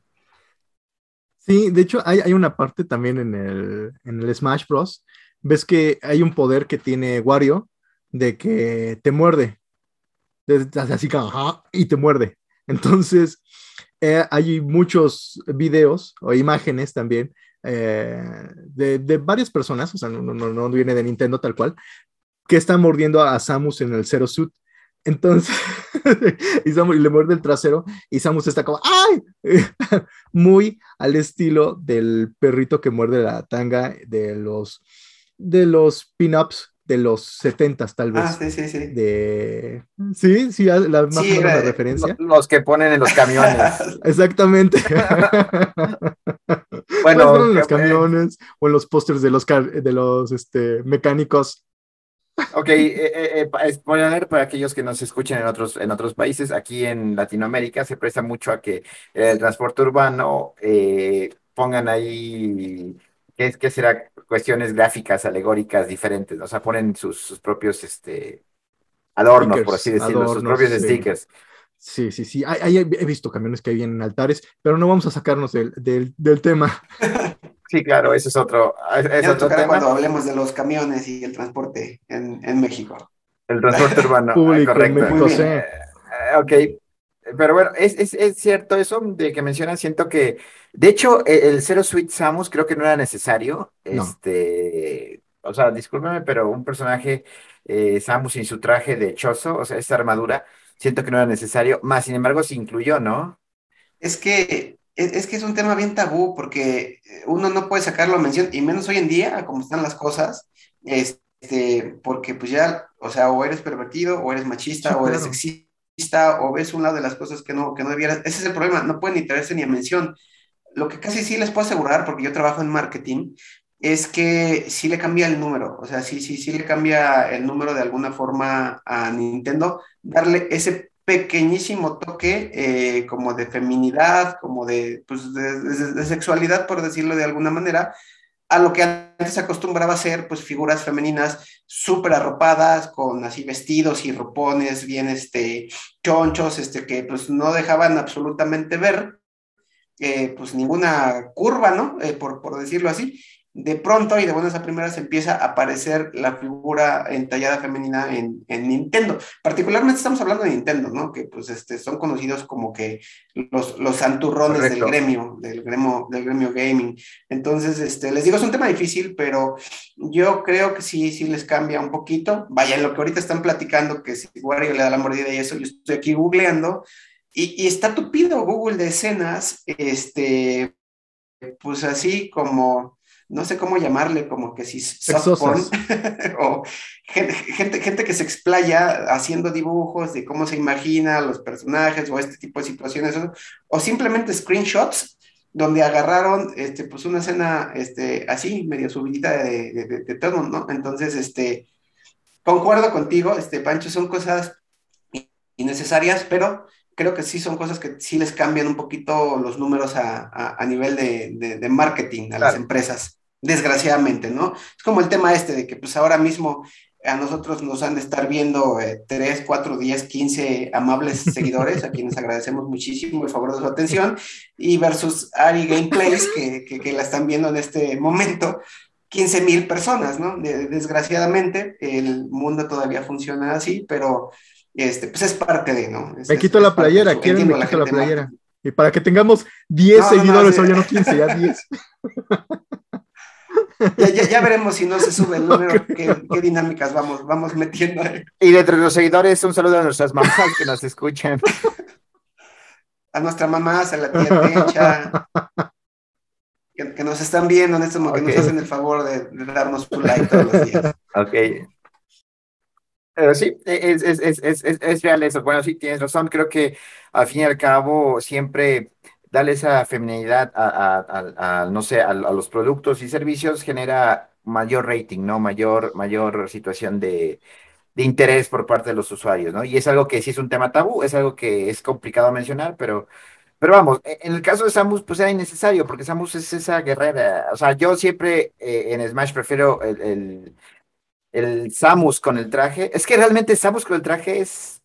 Sí, de hecho hay, una parte también en el, en el Smash Bros. Ves que hay un poder que tiene Wario de que te muerde. Así que, ajá, y te muerde. Entonces, eh, hay muchos videos o imágenes también eh, de, varias personas, o sea, no, no, viene de Nintendo tal cual, que están mordiendo a Samus en el Zero Suit. Entonces, y, Samus, le muerde el trasero y Samus está como, ¡ay! Muy al estilo del perrito que muerde la tanga de los, de los pin-ups de los 70 tal vez. Ah, sí, sí, sí. De... Sí, sí, la más sí, referencia. Los que ponen en los camiones. Exactamente. bueno, en los camiones o en los pósters de los, de los este, mecánicos. Ok, eh, eh, eh poner para aquellos que nos escuchen en otros, en otros países, aquí en Latinoamérica se presta mucho a que el transporte urbano eh, pongan ahí ¿qué, qué será? Cuestiones gráficas, alegóricas, diferentes, o sea, ponen sus, propios este, adornos, por así decirlo, sus propios stickers. Sí, sí, sí. Hay, he visto camiones que hay en altares, pero no vamos a sacarnos del, del, tema. Sí, claro, eso es otro, es otro tema. cuando hablemos de los camiones y el transporte en, en México. El transporte urbano. Público, correcto. México, sí. Eh, ok, pero bueno, es, cierto eso de que mencionan, siento que, de hecho, e, el Zero Suite Samus creo que no era necesario, este, o sea, discúlpeme, pero un personaje eh, Samus sin su traje de chozo, o sea, esta armadura, siento que no era necesario, más sin embargo se incluyó, ¿no? Es que, es, que es un tema bien tabú, porque uno no puede sacarlo a mención, y menos hoy en día, como están las cosas, este, porque pues ya, o sea, o eres pervertido, o eres machista, o eres sexista o ves un lado de las cosas que no, que no debieras. Ese es el problema, no pueden ni traerse ni a mención. Lo que casi sí les puedo asegurar, porque yo trabajo en marketing, es que sí le cambia el número, o sea, sí, sí, sí le cambia el número de alguna forma a Nintendo, darle ese pequeñísimo toque eh, como de feminidad, como de, pues, de, sexualidad, por decirlo de alguna manera, a lo que antes se acostumbraba a ser, pues figuras femeninas súper arropadas, con así vestidos y ropones bien este, chonchos, este, que pues no dejaban absolutamente ver, eh, pues ninguna curva, ¿no? Eh, por, por, decirlo así. De pronto y de buenas a primeras empieza a aparecer la figura entallada femenina en, Nintendo. Particularmente estamos hablando de Nintendo, ¿no? Que pues este, son conocidos como que los, los santurrones del gremio, del gremio, del gremio gaming. Entonces, este, les digo, es un tema difícil, pero yo creo que sí, sí les cambia un poquito. Vaya, en lo que ahorita están platicando, que si Wario le da la mordida y eso, yo estoy aquí googleando y, y está tupido Google de escenas, este, pues así como no sé cómo llamarle, como que si softporn, o gente, gente, que se explaya haciendo dibujos de cómo se imagina los personajes o este tipo de situaciones, o simplemente screenshots donde agarraron este, pues una escena este, así, medio subidita de, de, de, todo, ¿no? Entonces, este, concuerdo contigo, este, Pancho, son cosas innecesarias, pero creo que sí son cosas que sí les cambian un poquito los números a, nivel de, marketing a las empresas desgraciadamente, ¿no? Es como el tema este de que pues ahora mismo a nosotros nos han de estar viendo eh, 3, 4, 10, 15 amables seguidores, a quienes agradecemos muchísimo el favor de su atención, y versus Ari Gameplays, que, que, la están viendo en este momento, 15 mil personas, ¿no? desgraciadamente, el mundo todavía funciona así, pero este, pues es parte de, ¿no? me quito la playera, quieren me quito la playera. Y para que tengamos 10 seguidores, o ya no 15, ya 10. Ya, veremos si no se sube el número, qué, dinámicas vamos, vamos metiendo. Y de los seguidores, un saludo a nuestras mamás que nos escuchan. A nuestra mamá, a la tía Techa, que, nos están viendo en este momento, que nos hacen el favor de, darnos un like todos los días. Ok. Pero sí, es, es, es, es, real eso. Bueno, sí, tienes razón. Creo que al fin y al cabo siempre darle esa feminidad a, no sé, a, los productos y servicios genera mayor rating, ¿no? Mayor, mayor situación de, interés por parte de los usuarios, ¿no? Y es algo que sí es un tema tabú, es algo que es complicado mencionar, pero, pero vamos, e, en el caso de Samus, pues era innecesario, porque Samus es esa guerrera, o sea, yo siempre eh, en Smash prefiero el Samus con el traje, es que realmente Samus con el traje es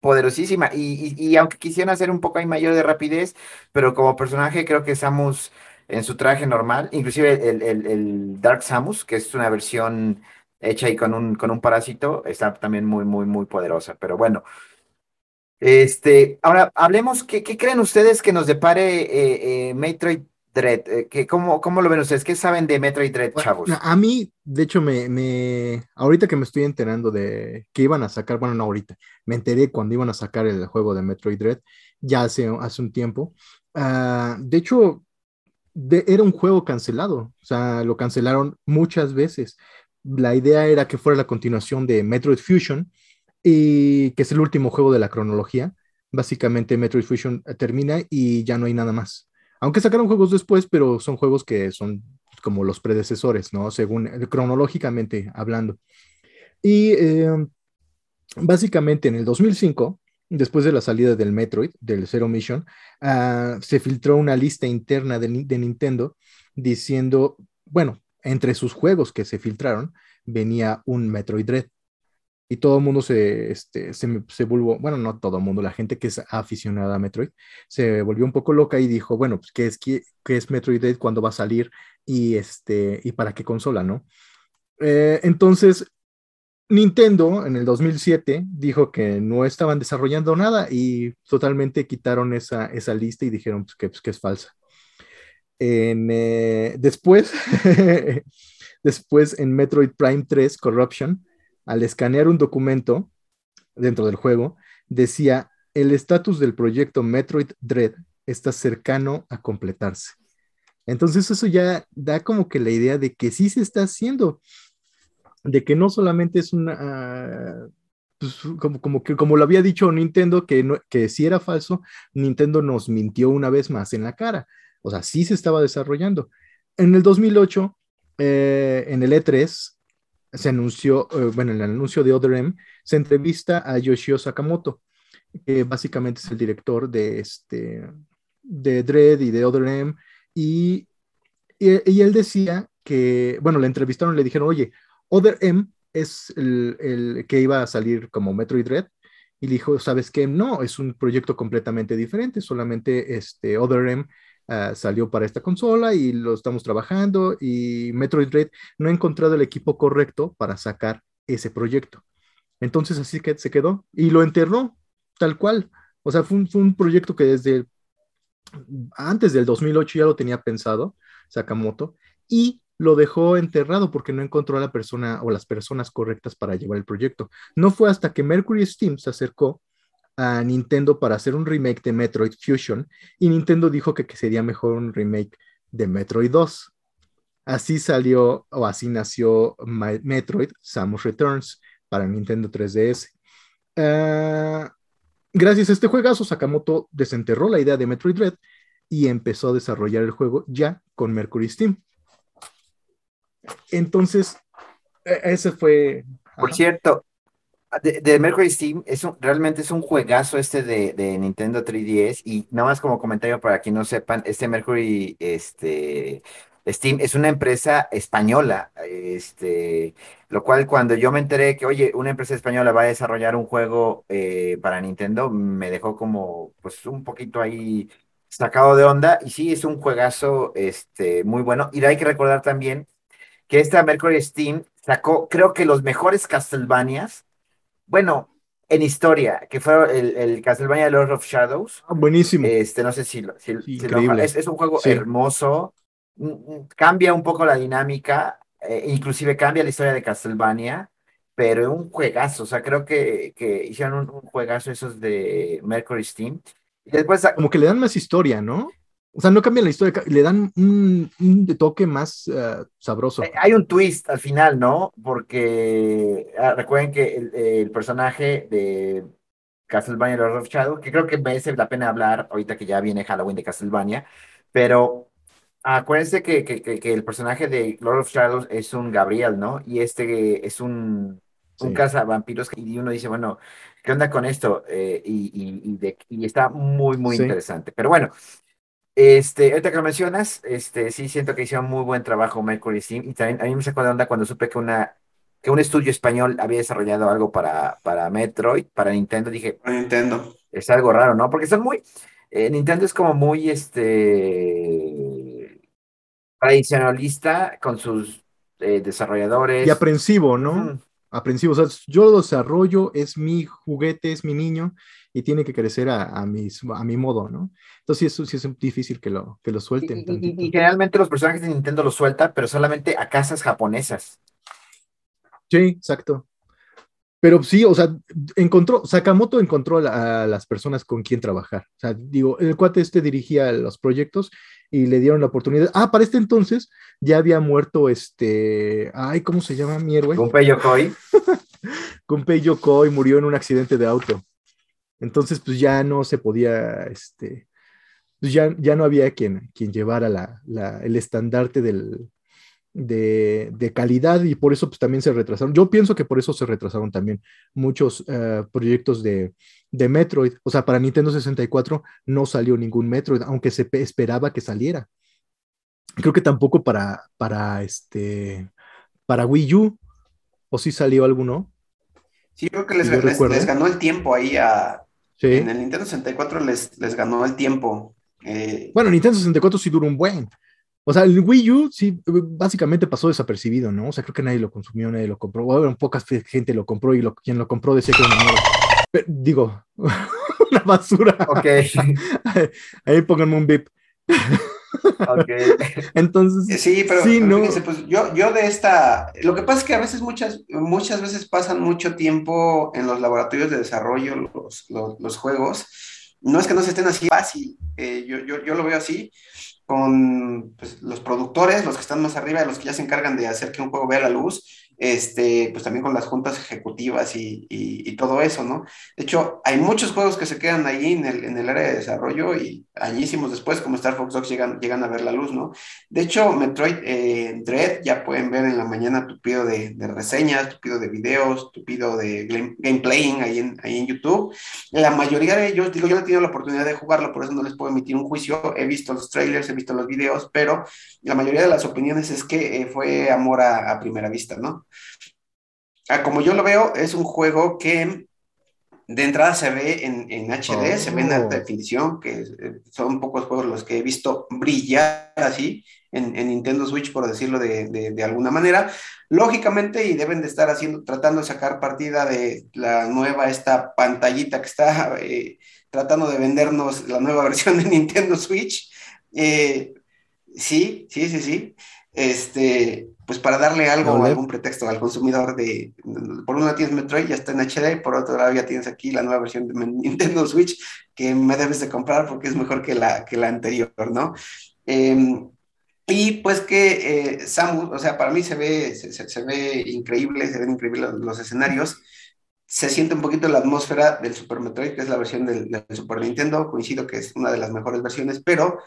poderosísima. Y, aunque quisieran hacer un poco ahí mayor de rapidez, pero como personaje creo que Samus en su traje normal, inclusive el, Dark Samus, que es una versión hecha ahí con un, con un parásito, está también muy, muy, muy poderosa. Pero bueno. Este, ahora hablemos, ¿qué, creen ustedes que nos depare eh, eh, Metroid Dread. Eh, cómo, ¿Cómo lo ven ustedes? ¿Qué saben de Metroid Dread, chavos? A mí, de hecho, me, me, ahorita que me estoy enterando de que iban a sacar, bueno, no ahorita, me enteré cuando iban a sacar el juego de Metroid Dread, ya hace, hace un tiempo. Ah, de hecho, era un juego cancelado, o sea, lo cancelaron muchas veces. La idea era que fuera la continuación de Metroid Fusion, y que es el último juego de la cronología. Básicamente Metroid Fusion termina y ya no hay nada más. Aunque sacaron juegos después, pero son juegos que son como los predecesores, ¿no? Según eh, cronológicamente hablando. Y em, básicamente en el 2005, después de la salida del Metroid, del Zero Mission, ah, se filtró una lista interna de, de, Nintendo diciendo, bueno, entre sus juegos que se filtraron venía un Metroid Dread y todo el mundo se, este, se, se volvió, bueno, no todo el mundo, la gente que es aficionada a Metroid, se volvió un poco loca y dijo, bueno, pues, ¿qué es, qué, es Metroid Dread? ¿Cuándo va a salir? Y, este, y para qué consola, ¿no? Eh, entonces, Nintendo en el 2007 dijo que no estaban desarrollando nada y totalmente quitaron esa, esa lista y dijeron pues, que, pues, que es falsa. En, eh, después, después en Metroid Prime 3 Corruption, al escanear un documento dentro del juego, decía, el estatus del proyecto Metroid Dread está cercano a completarse. Entonces eso ya da como que la idea de que sí se está haciendo, de que no solamente es una, pues, como, que como lo había dicho Nintendo, que, no, que si era falso, Nintendo nos mintió una vez más en la cara. O sea, sí se estaba desarrollando. En el 2008, eh, en el E3, se anunció, eh, bueno, en el anuncio de Other M, se entrevista a Yoshio Sakamoto, que básicamente es el director de, este, de Dread y de Other M, y, y, él decía que, bueno, le entrevistaron, le dijeron, oye, Other M es el, el, que iba a salir como Metroid Dread, y dijo, ¿sabes qué? No, es un proyecto completamente diferente, solamente este Other M ah, salió para esta consola y lo estamos trabajando y Metroid Dread no ha encontrado el equipo correcto para sacar ese proyecto. Entonces así que se quedó y lo enterró tal cual. O sea, fue un, proyecto que desde antes del 2008 ya lo tenía pensado Sakamoto y lo dejó enterrado porque no encontró a la persona o las personas correctas para llevar el proyecto. No fue hasta que Mercury Steam se acercó a Nintendo para hacer un remake de Metroid Fusion y Nintendo dijo que, sería mejor un remake de Metroid 2. Así salió o así nació Metroid Samus Returns para Nintendo 3DS. Ah, gracias a este juegazo, Sakamoto desenterró la idea de Metroid Dread y empezó a desarrollar el juego ya con Mercury Steam. Entonces, e, ese fue. Por cierto, de, Mercury Steam, es realmente es un juegazo este de, Nintendo 3DS y nada más como comentario para quien no sepan, este Mercury este, Steam es una empresa española, este, lo cual cuando yo me enteré que, oye, una empresa española va a desarrollar un juego eh, para Nintendo, me dejó como, pues, un poquito ahí sacado de onda y sí, es un juegazo este, muy bueno. Y hay que recordar también que esta Mercury Steam sacó, creo que los mejores Castlevanias bueno, en historia, que fue el, el Castlevania Lord of Shadows. Ah, buenísimo. Este, no sé si, lo, es, un juego hermoso, mm, mm, cambia un poco la dinámica, eh, inclusive cambia la historia de Castlevania, pero es un juegazo, o sea, creo que, que hicieron un, un, juegazo esos de Mercury Steam. Y después, Como que le dan más historia, ¿no? O sea, no cambian la historia, le dan un, toque más eh, sabroso. Hay un twist al final, ¿no? Porque ah, recuerden que el, personaje de Castlevania Lord of Shadow, que creo que merece la pena hablar ahorita que ya viene Halloween de Castlevania, pero acuérdense que, que, el personaje de Lord of Shadows es un Gabriel, ¿no? Y este es un, un caza vampiros y uno dice, bueno, ¿qué onda con esto? Eh, y, y, está muy, muy interesante. Pero bueno, este, ahorita que lo mencionas, este, sí siento que hicieron muy buen trabajo Mercury Steam y también a mí me sacó de onda cuando supe que una que un estudio español había desarrollado algo para, para Metroid, para Nintendo, dije, Nintendo. Es algo raro, ¿no? Porque son muy, eh, Nintendo es como muy, este, tradicionalista con sus eh, desarrolladores. Y aprensivo, ¿no? Aprensivo, o sea, yo lo desarrollo, es mi juguete, es mi niño, y tiene que crecer a, a, mi, a mi modo, ¿no? Entonces sí, es, es difícil que lo, que lo suelten. Y, generalmente los personajes de Nintendo lo sueltan, pero solamente a casas japonesas. Sí, exacto. Pero sí, o sea, encontró, Sakamoto encontró a, las personas con quien trabajar. O sea, digo, el cuate este dirigía los proyectos y le dieron la oportunidad. Ah, para este entonces ya había muerto este, ay, ¿cómo se llama mi héroe? Gunpei Yokoi. Gunpei Yokoi murió en un accidente de auto. Entonces, pues ya no se podía, este, pues ya, ya no había quien, quien llevara la, el estandarte del, de, calidad y por eso pues también se retrasaron. Yo pienso que por eso se retrasaron también muchos eh, proyectos de, de, Metroid. O sea, para Nintendo 64 no salió ningún Metroid, aunque se esperaba que saliera. Creo que tampoco para, para, este, para Wii U, o sí salió alguno. Sí, creo que les, les ganó el tiempo ahí a, en el Nintendo 64 les, les ganó el tiempo. Eh, bueno, Nintendo 64 sí duró un buen. O sea, el Wii U sí, básicamente pasó desapercibido, ¿no? O sea, creo que nadie lo consumió, nadie lo compró. Bueno, pocas gente lo compró y lo, quien lo compró decía que era una digo, una basura. Ok. Ahí pónganme un bip. Okay. Entonces, sí, pero pues yo, yo de esta, lo que pasa es que a veces muchas, muchas veces pasan mucho tiempo en los laboratorios de desarrollo los, los, juegos. No es que no se estén así fácil, eh, yo, yo, yo, lo veo así, con pues, los productores, los que están más arriba, los que ya se encargan de hacer que un juego vea la luz, este, pues también con las juntas ejecutivas y, y, todo eso, ¿no? De hecho, hay muchos juegos que se quedan ahí en el, en el área de desarrollo y añísimos después, como Star Fox Dogs, llegan, llegan a ver la luz, ¿no? De hecho, Metroid eh, Dread ya pueden ver en la mañana tupido de, de reseñas, tupido de videos, tupido de gameplaying ahí en, ahí en YouTube. La mayoría de ellos, digo, yo no he tenido la oportunidad de jugarlo, por eso no les puedo emitir un juicio. He visto los trailers, he visto los videos, pero la mayoría de las opiniones es que eh, fue amor a primera vista, ¿no? Ah, como yo lo veo, es un juego que de entrada se ve en, en HD, se ve en alta Oh. definición, que eh, son pocos juegos los que he visto brillar así en, en Nintendo Switch, por decirlo de, de- de alguna manera. Lógicamente, y deben de estar haciendo, tratando de sacar partida de la nueva, esta pantallita que está eh, tratando de vendernos la nueva versión de Nintendo Switch. Eh, sí, sí, sí, sí. Este, pues para darle algo, Ole. algún pretexto al consumidor de, por una tienes Metroid, ya está en HD, por otro lado ya tienes aquí la nueva versión de Nintendo Switch que me debes de comprar porque es mejor que la, que la anterior, ¿no? Eh, y pues que eh, Samus, o sea, para mí se ve, se, se- se ve increíble, se ven increíbles los, los escenarios, se siente un poquito la atmósfera del Super Metroid, que es la versión del, del Super Nintendo, coincido que es una de las mejores versiones, pero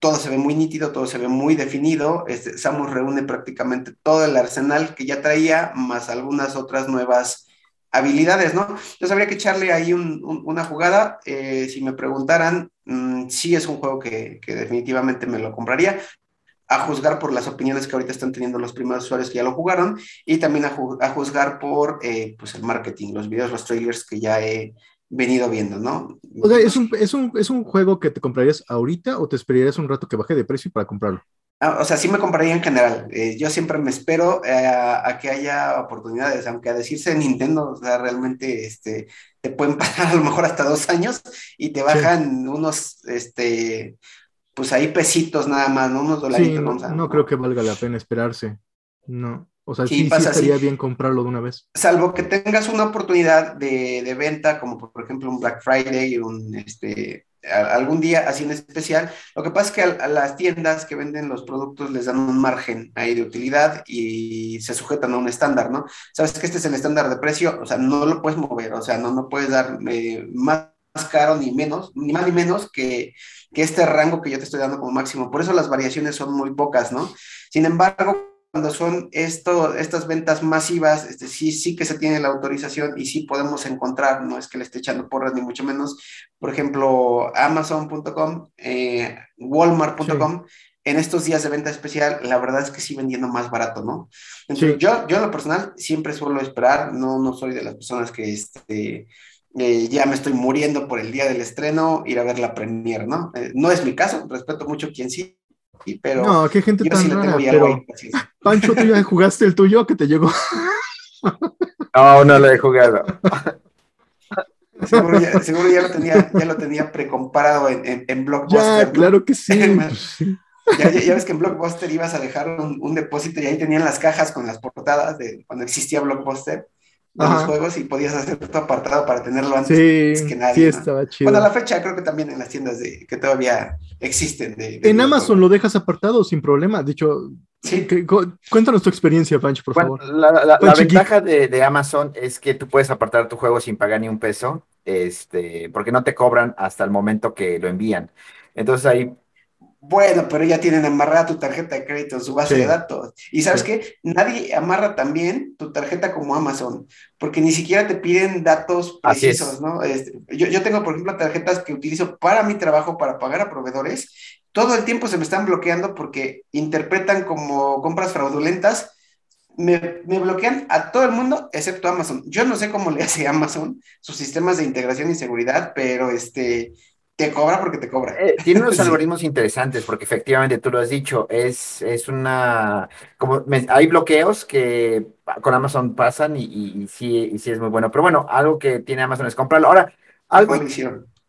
todo se ve muy nítido, todo se ve muy definido. Este, Samus reúne prácticamente todo el arsenal que ya traía, más algunas otras nuevas habilidades, ¿no? Entonces habría que echarle ahí un- un- una jugada. Eh, si me preguntaran, mm, sí es un juego que, definitivamente me lo compraría, a juzgar por las opiniones que ahorita están teniendo los primeros usuarios que ya lo jugaron y también a juzgar por eh, pues el marketing, los videos, los trailers que ya he venido viendo, ¿no? O sea, ¿es un, es, un, ¿es un juego que te comprarías ahorita o te esperarías un rato que baje de precio para comprarlo? Ah, o sea, sí me compraría en general. Eh, yo siempre me espero eh, a, a que haya oportunidades, aunque a decirse de Nintendo, o sea, realmente este, te pueden pasar a lo mejor hasta dos años y te bajan unos, este, pues ahí pesitos nada más, ¿no? Unos dolaritos. Sí, no creo que valga la pena esperarse. No. O sea, Sí, sí, sí, estaría así. bien comprarlo de una vez. Salvo que tengas una oportunidad de, de venta, como por ejemplo un Black Friday, un, este, algún día así en especial. Lo que pasa es que a, a las tiendas que venden los productos les dan un margen ahí de utilidad y se sujetan a un estándar, ¿no? Sabes que este es el estándar de precio, o sea, no lo puedes mover, o sea, no, no puedes dar eh, más caro ni menos, ni más ni menos que, que este rango que yo te estoy dando como máximo. Por eso las variaciones son muy pocas, ¿no? Sin embargo, cuando son esto, estas ventas masivas, este, sí, sí que se tiene la autorización y sí podemos encontrar, no es que le esté echando porras ni mucho menos, por ejemplo, amazon.com, eh, walmart.com, en estos días de venta especial, la verdad es que sí vendiendo más barato, ¿no? Entonces, Sí. yo, yo en lo personal siempre suelo esperar, no, no soy de las personas que este, eh, ya me estoy muriendo por el día del estreno, ir a ver la premiere, ¿no? Eh, no es mi caso, respeto mucho quien sí, pero No, qué gente yo tan sí le rara, tengo ya algo pero ahí, así. Pancho, tú ya jugaste el tuyo que te llegó. No, no lo he jugado. Seguro ya, seguro ya lo tenía, ya lo tenía precomparado en, en, en Blockbuster. Ya, ¿no? claro que sí. pues sí. Ya, ya- ya ves que en Blockbuster ibas a dejar un, un depósito y ahí tenían las cajas con las portadas de cuando existía Blockbuster de los juegos y podías hacer tu apartado para tenerlo antes Sí, que nadie. sí ¿no? estaba chido. Bueno, a la fecha creo que también en las tiendas de, que todavía existen. De, de En. Amazon lo dejas apartado sin problema. De hecho, Sí. que- cuéntanos tu experiencia, Pancho, por Bueno, favor. la, ventaja de, de Amazon es que tú puedes apartar tu juego sin pagar ni un peso, este, porque no te cobran hasta el momento que lo envían. Entonces ahí, Bueno, pero ya tienen amarrada tu tarjeta de crédito en su base Sí. de datos. Y sabes Sí. qué? Nadie amarra también tu tarjeta como Amazon, porque ni siquiera te piden datos precisos, ¿no? Este, yo, yo tengo, por ejemplo, tarjetas que utilizo para mi trabajo, para pagar a proveedores. Todo el tiempo se me están bloqueando porque interpretan como compras fraudulentas. Me, me bloquean a todo el mundo excepto Amazon. Yo no sé cómo le hace Amazon sus sistemas de integración y seguridad, pero este, te cobra porque te cobra. eh, tiene unos Sí. algoritmos interesantes, porque efectivamente tú lo has dicho, es, es una, como me- hay bloqueos que con Amazon pasan y, y- y sí, y sí es muy bueno. Pero bueno, algo que tiene Amazon es comprarlo. Ahora, algo.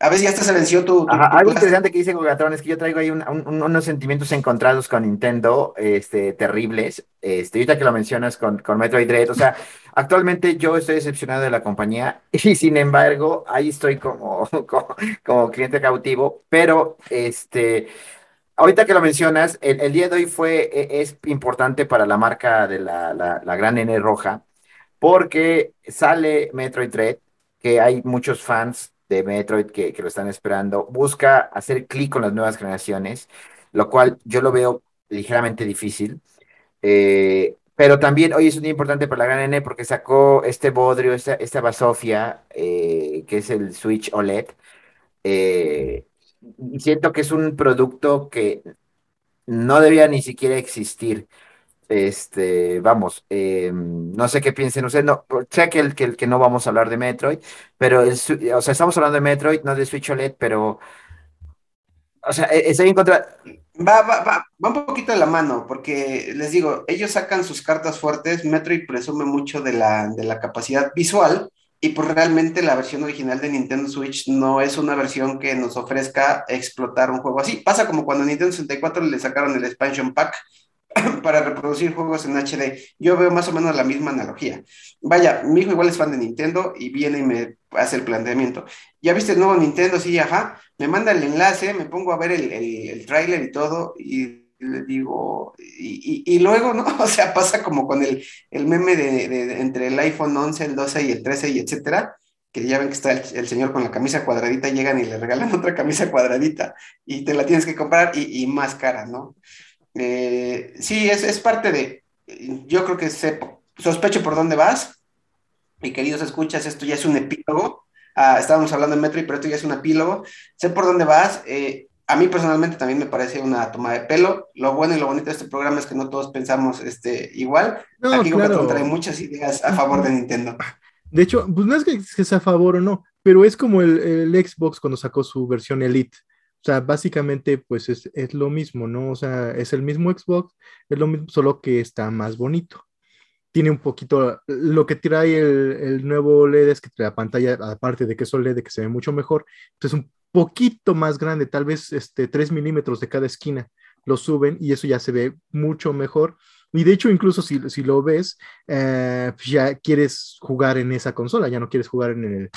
A ver si ya hasta se venció tu. tu- Ajá, tu algo interesante que dice Gogatron es que yo traigo ahí un- un- unos sentimientos encontrados con Nintendo, este, terribles. Este, ahorita que lo mencionas con, con Metroid Dread, o sea, actualmente yo estoy decepcionado de la compañía y sin embargo, ahí estoy como, como, como cliente cautivo, pero este, ahorita que lo mencionas, el, el día de hoy fue, e- es importante para la marca de la, la, la gran N roja, porque sale Metroid Dread, que hay muchos fans de Metroid que, lo están esperando, busca hacer clic con las nuevas generaciones, lo cual yo lo veo ligeramente difícil. Eh, pero también hoy es un día importante para la gran N porque sacó este bodrio, esta, esta basofia, eh, que es el Switch OLED. Eh, siento que es un producto que no debía ni siquiera existir. Este, vamos, eh, no sé qué piensen ustedes, no, sé que el, que el que no vamos a hablar de Metroid, pero el, o sea, estamos hablando de Metroid, no de Switch OLED, pero, o sea, e- estoy en contra, Va, va, va, va un poquito de la mano, porque les digo, ellos sacan sus cartas fuertes, Metroid presume mucho de la, de la capacidad visual, y pues realmente la versión original de Nintendo Switch no es una versión que nos ofrezca explotar un juego así. Pasa como cuando a Nintendo 64 le sacaron el expansion pack para reproducir juegos en HD. Yo veo más o menos la misma analogía. Vaya, mi hijo igual es fan de Nintendo y viene y me hace el planteamiento. ¿Ya viste el nuevo Nintendo? Sí, ajá. Me manda el enlace, me pongo a ver el, el, y todo y le digo, y, luego, ¿no? O sea, pasa como con el, el meme de, de, de, entre el iPhone 11, el 12 y el 13 y etcétera, que ya ven que está el, el, señor con la camisa cuadradita, llegan y le regalan otra camisa cuadradita y te la tienes que comprar y, y más cara, ¿no? Eh, sí, es, es, parte de, yo creo que sé, sospecho por dónde vas, y queridos escuchas, esto ya es un epílogo, ah, estábamos hablando de Metroid, pero esto ya es un epílogo, sé por dónde vas, eh, a mí personalmente también me parece una toma de pelo, lo bueno y lo bonito de este programa es que no todos pensamos este, igual, no, aquí claro. trae muchas ideas a favor de Nintendo. De hecho, pues no es que, que sea a favor o no, pero es como el, el Xbox cuando sacó su versión Elite, o sea, básicamente, pues es, es, lo mismo, ¿no? O sea, es el mismo Xbox, es lo mismo, solo que está más bonito. Tiene un poquito, lo que trae el, el nuevo LED es que la pantalla, aparte de que es OLED, que se ve mucho mejor, pues es un poquito más grande, tal vez este, 3 milímetros de cada esquina, lo suben y eso ya se ve mucho mejor. Y de hecho, incluso si, si lo ves, eh, ya quieres jugar en esa consola, ya no quieres jugar en el,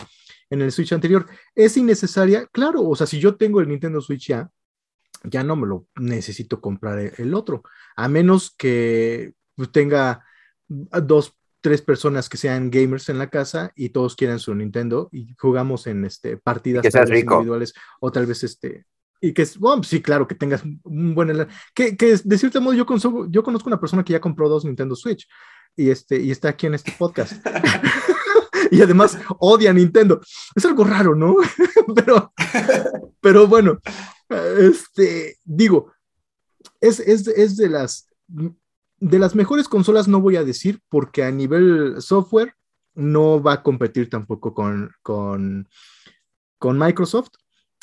en el Switch anterior. ¿Es innecesaria? Claro, o sea, si yo tengo el Nintendo Switch ya, ya no me lo necesito comprar el otro, a menos que tenga dos, tres personas que sean gamers en la casa y todos quieran su Nintendo y jugamos en este, partidas tal vez individuales o tal vez este... Y que es, bueno, sí, claro, que tengas un buen... Que, que de cierto modo yo conozco, yo conozco una persona que ya compró dos Nintendo Switch y, este, y está aquí en este podcast. y además odia a Nintendo. Es algo raro, ¿no? pero, pero bueno, este, digo, es, es, es, de las de las mejores consolas, no voy a decir, porque a nivel software no va a competir tampoco con, con, con Microsoft.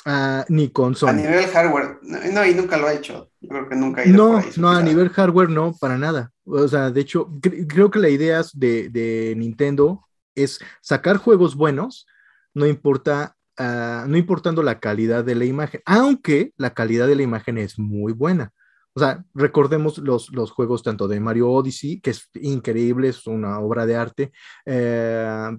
Uh, ni con Sony. A nivel hardware, no, y nunca lo ha hecho. Yo creo que nunca ha ido No, por ahí, no, a nivel hardware no, para nada. O sea, de hecho, cre creo que la idea de, de Nintendo es sacar juegos buenos, no importa, uh, no importando la calidad de la imagen, aunque la calidad de la imagen es muy buena. O sea, recordemos los, los juegos tanto de Mario Odyssey, que es increíble, es una obra de arte, eh,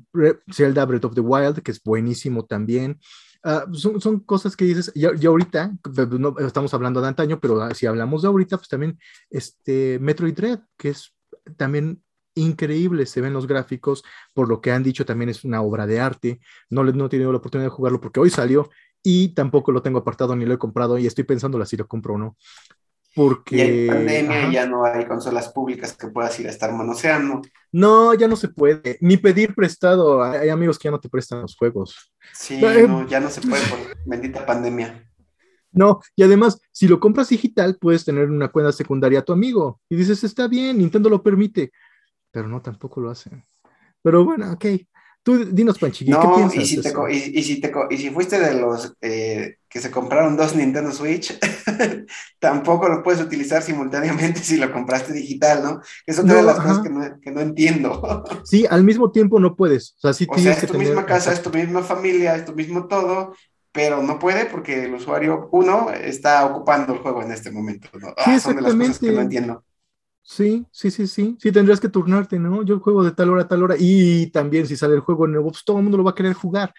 Zelda Breath of the Wild, que es buenísimo también. Uh, son, son, cosas que dices, ya, ya ahorita, no, estamos hablando de antaño, pero si hablamos de ahorita, pues también este Metroid Dread, que es también increíble, se ven los gráficos, por lo que han dicho también es una obra de arte, no, no he tenido la oportunidad de jugarlo porque hoy salió y tampoco lo tengo apartado ni lo he comprado y estoy pensando si lo compro o no. Porque... Y hay pandemia ya no hay consolas públicas que puedas ir a estar manoseando. No, ya no se puede. Ni pedir prestado. Hay amigos que ya no te prestan los juegos. Sí, eh, no, ya no se puede por bendita pandemia. No, y además, si lo compras digital, puedes tener una cuenta secundaria a tu amigo. Y dices, está bien, Nintendo lo permite. Pero no, tampoco lo hacen. Pero bueno, ok. Tú dinos, Panchiqui, no, ¿qué piensas? Y si, te, y, y, si te, y si fuiste de los eh, que se compraron dos Nintendo Switch, tampoco lo puedes utilizar simultáneamente si lo compraste digital, ¿no? Eso es otra no, de las ajá. cosas que no, que no, entiendo. Sí, al mismo tiempo no puedes. O sea, sí o sea es tu tener... misma casa, es tu misma familia, es tu mismo todo, pero no puede porque el usuario, uno, está ocupando el juego en este momento, ¿no? Sí, ah, son de las cosas que no entiendo. Sí, sí, sí, sí. Sí, tendrías que turnarte, ¿no? Yo juego de tal hora a tal hora. Y también, si sale el juego nuevo, pues todo el mundo lo va a querer jugar.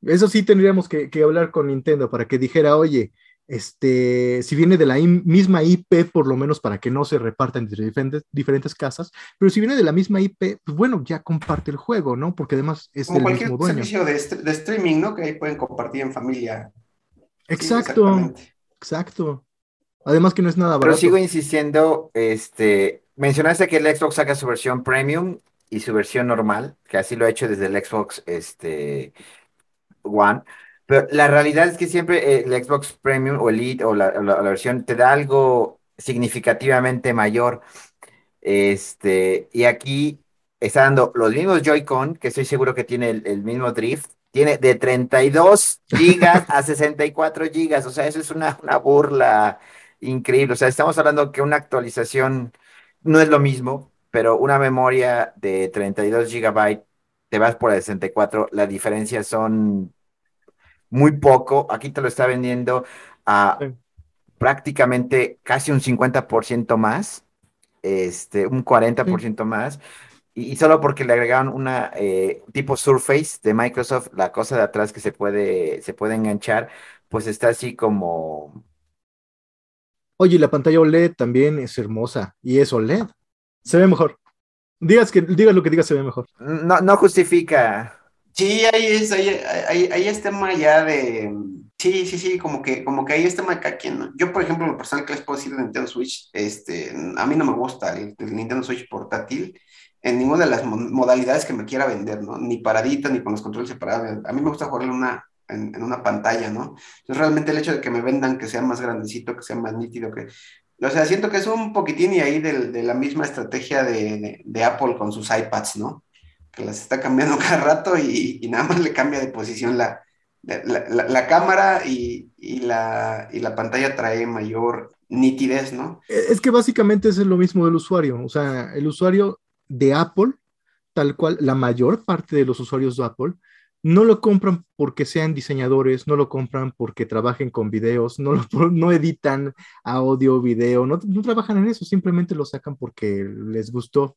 Eso sí tendríamos que, que hablar con Nintendo para que dijera, oye, este, si viene de la misma IP, por lo menos para que no se reparta entre diferentes, diferentes casas, pero si viene de la misma IP, pues bueno, ya comparte el juego, ¿no? Porque además es Como el cualquier mismo dueño. servicio de, streaming, ¿no? Que ahí pueden compartir en familia. Exacto, sí, exacto. Además que no es nada barato. Pero sigo insistiendo, este, mencionaste que el Xbox saca su versión premium y su versión normal, que así lo ha hecho desde el Xbox este, One. Pero la realidad es que siempre el Xbox Premium o Elite o la, la, la versión te da algo significativamente mayor. Este, y aquí está dando los mismos Joy-Con, que estoy seguro que tiene el, el mismo drift, tiene de 32 gigas a 64 gigas, o sea, eso es una, una burla increíble, o sea, estamos hablando que una actualización no es lo mismo, pero una memoria de 32 gigabytes, te vas por el 64, la diferencia son muy poco, aquí te lo está vendiendo a Sí. prácticamente casi un 50% más, este, un 40% más, y, y solo porque le agregaron una eh, tipo Surface de Microsoft, la cosa de atrás que se puede, se puede enganchar, pues está así como... Oye, la pantalla OLED también es hermosa y es OLED. Se ve mejor. Digas, que, digas lo que digas, se ve mejor. No, no justifica. Sí, ahí es, ahí, ahí, ahí es tema ya de. Sí, sí, sí, como que, como que ahí es tema de cada quien, ¿no? Yo, por ejemplo, lo personal que les puedo decir de Nintendo Switch, este, a mí no me gusta el, el Nintendo Switch portátil en ninguna de las mo- modalidades que me quiera vender, ¿no? Ni paradita, ni con los controles separados. A mí me gusta jugar en una, en, una pantalla, ¿no? Entonces, realmente el hecho de que me vendan que sea más grandecito, que sea más nítido, que. O sea, siento que es un poquitín y ahí de, la misma estrategia de, Apple con sus iPads, ¿no? que las está cambiando cada rato y, nada más le cambia de posición la, la, cámara y, y la, y la pantalla trae mayor nitidez, ¿no? Es que básicamente es lo mismo del usuario. O sea, el usuario de Apple, tal cual, la mayor parte de los usuarios de Apple, no lo compran porque sean diseñadores, no lo compran porque trabajen con videos, no, lo, no editan audio, video, no, no trabajan en eso, simplemente lo sacan porque les gustó.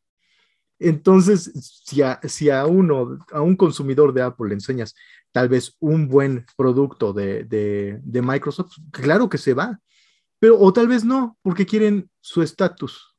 Entonces, si a, si a uno, a un consumidor de Apple le enseñas tal vez un buen producto de, de, de Microsoft, claro que se va, pero o tal vez no, porque quieren su estatus.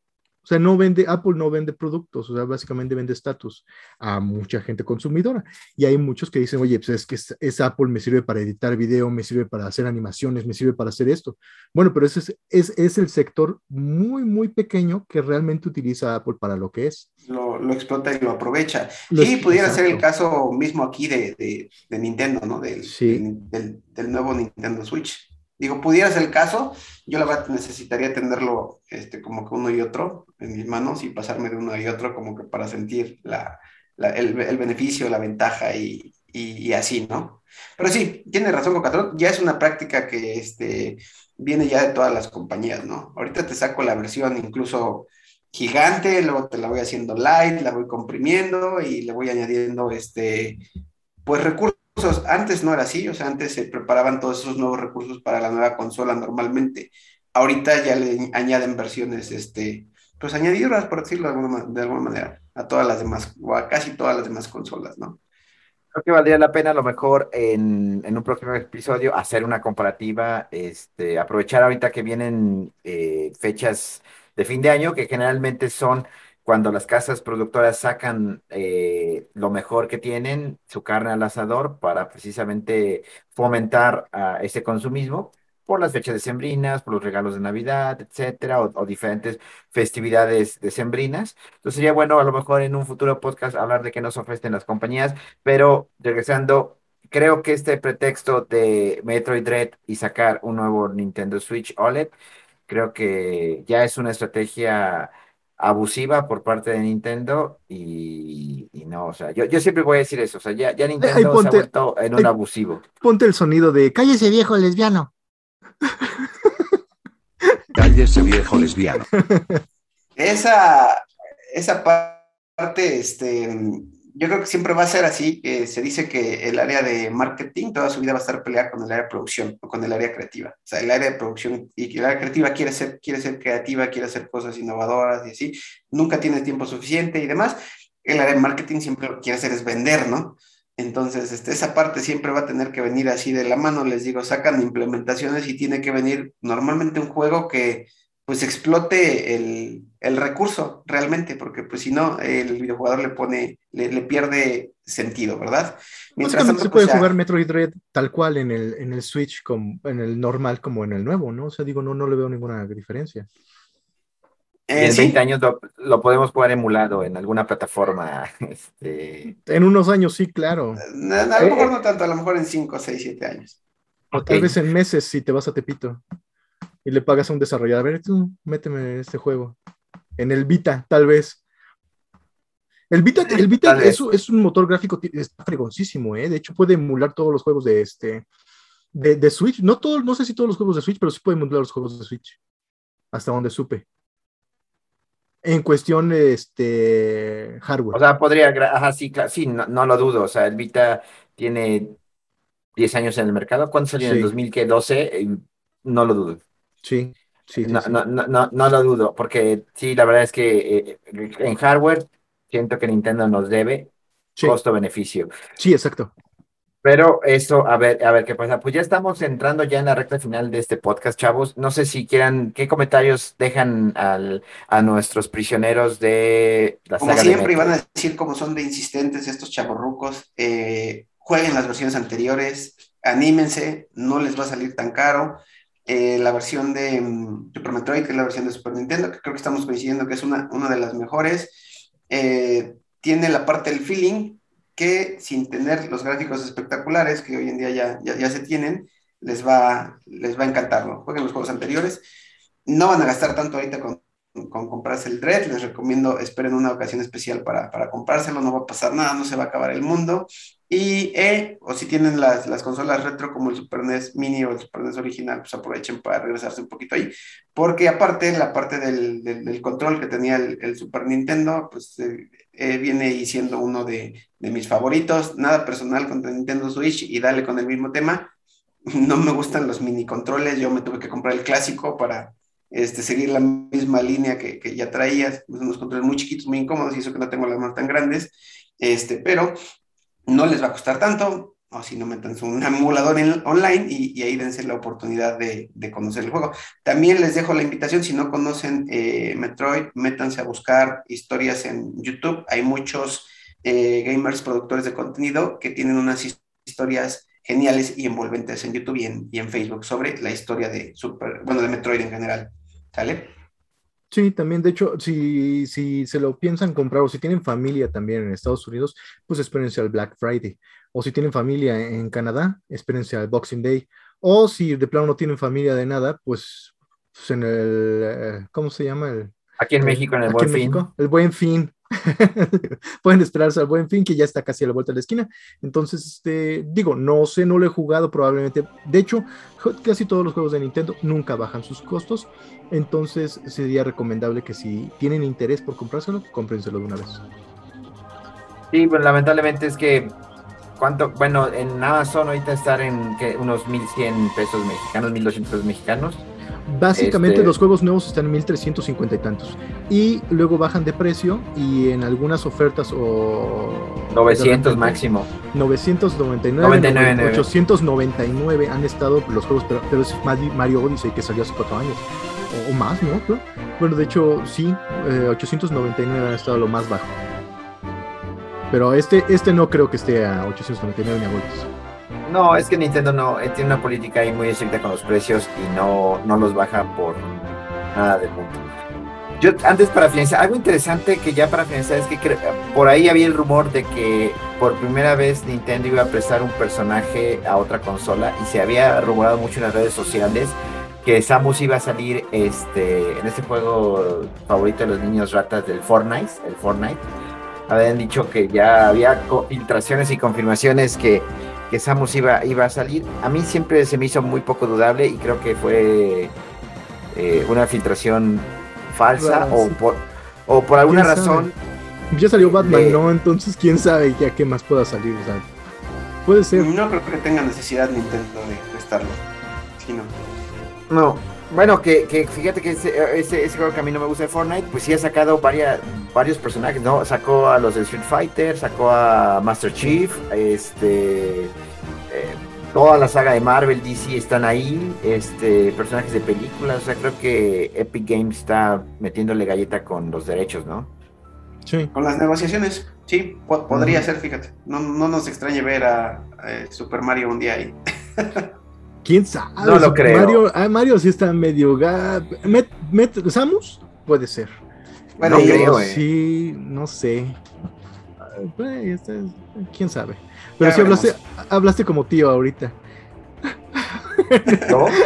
O sea, no vende, Apple no vende productos, o sea, básicamente vende estatus a mucha gente consumidora. Y hay muchos que dicen, oye, pues es que es, es, Apple, me sirve para editar video, me sirve para hacer animaciones, me sirve para hacer esto. Bueno, pero ese es, es, es el sector muy, muy pequeño que realmente utiliza Apple para lo que es. Lo, lo explota y lo aprovecha. Lo sí, pudiera exacto. ser el caso mismo aquí de, de, de Nintendo, ¿no? Del, sí. del, del, del nuevo Nintendo Switch. Digo, pudiera ser el caso, yo la verdad necesitaría tenerlo este, como que uno y otro en mis manos y pasarme de uno y otro como que para sentir la, el, beneficio, la ventaja y, y, y, así, ¿no? Pero sí, tiene razón Cocatrón, ya es una práctica que este, viene ya de todas las compañías, ¿no? Ahorita te saco la versión incluso gigante, luego te la voy haciendo light, la voy comprimiendo y le voy añadiendo, este, pues recursos antes no era así, o sea, antes se preparaban todos esos nuevos recursos para la nueva consola normalmente. Ahorita ya le añaden versiones, este, pues añadidas, por decirlo de alguna, de alguna manera, a todas las demás, o a casi todas las demás consolas, ¿no? Creo que valdría la pena a lo mejor en, en un próximo episodio hacer una comparativa, este, aprovechar ahorita que vienen eh, fechas de fin de año, que generalmente son cuando las casas productoras sacan eh, lo mejor que tienen, su carne al asador, para precisamente fomentar ese consumismo por las fechas decembrinas, por los regalos de Navidad, etcétera, o, o, diferentes festividades decembrinas. Entonces sería bueno a lo mejor en un futuro podcast hablar de qué nos ofrecen las compañías, pero regresando, creo que este pretexto de Metroid Dread y sacar un nuevo Nintendo Switch OLED, creo que ya es una estrategia abusiva por parte de Nintendo y, y, no, o sea, yo, yo siempre voy a decir eso, o sea, ya, ya Nintendo ay, ponte, se ha vuelto en un ay, abusivo. Ponte el sonido de cállese viejo lesbiano. Cállese viejo lesbiano. Esa, esa parte, este, yo creo que siempre va a ser así. Se dice que el área de marketing toda su vida va a estar peleada con el área de producción o con el área creativa. O sea, el área de producción y el área creativa quiere ser, quiere ser creativa, quiere hacer cosas innovadoras y así. Nunca tiene tiempo suficiente y demás. El área de marketing siempre lo que quiere hacer es vender, ¿no? Entonces, este, esa parte siempre va a tener que venir así de la mano. Les digo, sacan implementaciones y tiene que venir normalmente un juego que pues explote el, el recurso realmente, porque pues si no, el videojugador le pone, le, le pierde sentido, ¿verdad? Mientras tanto, se puede pues, jugar ya... Metroid Dread tal cual en el, en el Switch, como, en el normal como en el nuevo, ¿no? O sea, digo, no, no le veo ninguna diferencia. Eh, en ¿sí? 20 años lo, lo, podemos jugar emulado en alguna plataforma. Este... En unos años, sí, claro. A, a lo mejor no tanto, a lo mejor en 5, 6, 7 años. O okay. tal vez en meses si te vas a Tepito y le pagas a un desarrollador, a ver, tú, méteme este juego. en el Vita, tal vez. El Vita, el Vita es, es un motor gráfico, está fregoncísimo, ¿eh? De hecho, puede emular todos los juegos de este de, de Switch. No todos, no sé si todos los juegos de Switch, pero sí puede emular los juegos de Switch. Hasta donde supe. En cuestión este hardware. O sea, podría, ajá, sí, claro, sí, no, no lo dudo. O sea, el Vita tiene 10 años en el mercado. ¿Cuándo salió? ¿En Sí. el 2012? Eh, No lo dudo. Sí, sí, sí, No, sí. no, no, no, no lo dudo, porque sí, la verdad es que eh, en hardware siento que Nintendo nos debe Sí, costo-beneficio. sí, exacto. Pero eso, a ver, a ver qué pasa. Pues ya estamos entrando ya en la recta final de este podcast, chavos. No sé si quieran, ¿qué comentarios dejan al, a nuestros prisioneros de la Como saga de siempre, Metroid? van a decir cómo son de insistentes estos chavorrucos. eh, jueguen las versiones anteriores, anímense, no les va a salir tan caro. Eh, la versión de mm, Super Metroid, que es la versión de Super Nintendo, que creo que estamos coincidiendo que es una, una de las mejores, eh, tiene la parte del feeling que sin tener los gráficos espectaculares que hoy en día ya, ya, ya se tienen, les va, les va a encantarlo. Jueguen los juegos anteriores. No van a gastar tanto ahorita con con comprarse el Dread, les recomiendo, esperen una ocasión especial para, para comprárselo, no va a pasar nada, no se va a acabar el mundo. Y, eh, o si tienen las, las consolas retro como el Super NES Mini o el Super NES original, pues aprovechen para regresarse un poquito ahí, porque aparte, la parte del, del, del control que tenía el, el Super Nintendo, pues eh, eh, viene y siendo uno de, de mis favoritos, nada personal contra Nintendo Switch y dale con el mismo tema. No me gustan los mini controles, yo me tuve que comprar el clásico para, este, seguir la misma línea que, que ya traías, unos controles muy chiquitos, muy incómodos, y eso que no tengo las manos tan grandes, este, pero no les va a costar tanto, o si no, métanse un emulador en, online y, ahí dense la oportunidad de, conocer el juego. También les dejo la invitación, si no conocen eh, Metroid, métanse a buscar historias en YouTube, hay muchos eh, gamers, productores de contenido que tienen unas historias geniales y envolventes en YouTube y en, y en Facebook sobre la historia de Super, bueno, de Metroid en general. ¿Sale? Sí, también, de hecho, si, si se lo piensan comprar o si tienen familia también en Estados Unidos, pues espérense al Black Friday. O si tienen familia en Canadá, espérense al Boxing Day. O si de plano no tienen familia de nada, pues, pues en el, ¿cómo se llama? El, aquí en México, en el aquí Buen en Fin. México, el Buen Fin. Pueden esperarse al Buen Fin, que ya está casi a la vuelta de la esquina. Entonces, este, digo, no sé, no lo he jugado probablemente. De hecho, casi todos los juegos de Nintendo nunca bajan sus costos. Entonces, sería recomendable que si tienen interés por comprárselo, cómprenselo de una vez. Sí, pues lamentablemente es que, ¿cuánto? Bueno, en Amazon ahorita estar en ¿qué? unos 1100 pesos mexicanos, 1200 pesos mexicanos. Básicamente Este- los juegos nuevos están en 1350 y tantos. Y luego bajan de precio y en algunas ofertas o... 900 de repente, máximo. 999, 99. 899 han estado los juegos, pero, pero es Mario Odyssey que salió hace cuatro años. O, o más, ¿no? Creo. Bueno, de hecho, sí, eh, 899 han estado lo más bajo. Pero este, este no creo que esté a 899 ni a golpes. No, es que Nintendo no eh, tiene una política ahí muy estricta con los precios y no, no los baja por nada del mundo. Yo, antes para finalizar, algo interesante que ya para finalizar es que por ahí había el rumor de que por primera vez Nintendo iba a prestar un personaje a otra consola y se había rumorado mucho en las redes sociales que Samus iba a salir este, en este juego favorito de los niños ratas del Fortnite, el Fortnite. Habían dicho que ya había filtraciones y confirmaciones que que Samus iba, iba a salir. A mí siempre se me hizo muy poco dudable y creo que fue eh, una filtración falsa o sí. por, o por alguna razón. Ya salió Batman, de- ¿no? Entonces, quién sabe ya qué más pueda salir. O sea, puede ser. No creo que tenga necesidad Nintendo de prestarlo. Sí, no. No. Bueno, que, que fíjate que ese, ese, ese juego que a mí no me gusta de Fortnite, pues sí ha sacado varias, varios personajes, ¿no? Sacó a los de Street Fighter, sacó a Master Chief, este... eh, toda la saga de Marvel, DC están ahí, este, personajes de películas, o sea, creo que Epic Games está metiéndole galleta con los derechos, ¿no? Sí. Con las negociaciones, sí, po- podría ser, fíjate. No, no nos extrañe ver a, eh, Super Mario un día ahí. ¿Quién sabe? No lo creo. Mario, ah, Mario sí está medio... Met, Met- ¿Samus? Puede ser. Bueno, No y- creo, eh. Sí, no sé. Ah, pues, este, ¿Quién sabe? Pero Ya sí hablaste, veremos. hablaste como tío ahorita. ¿No?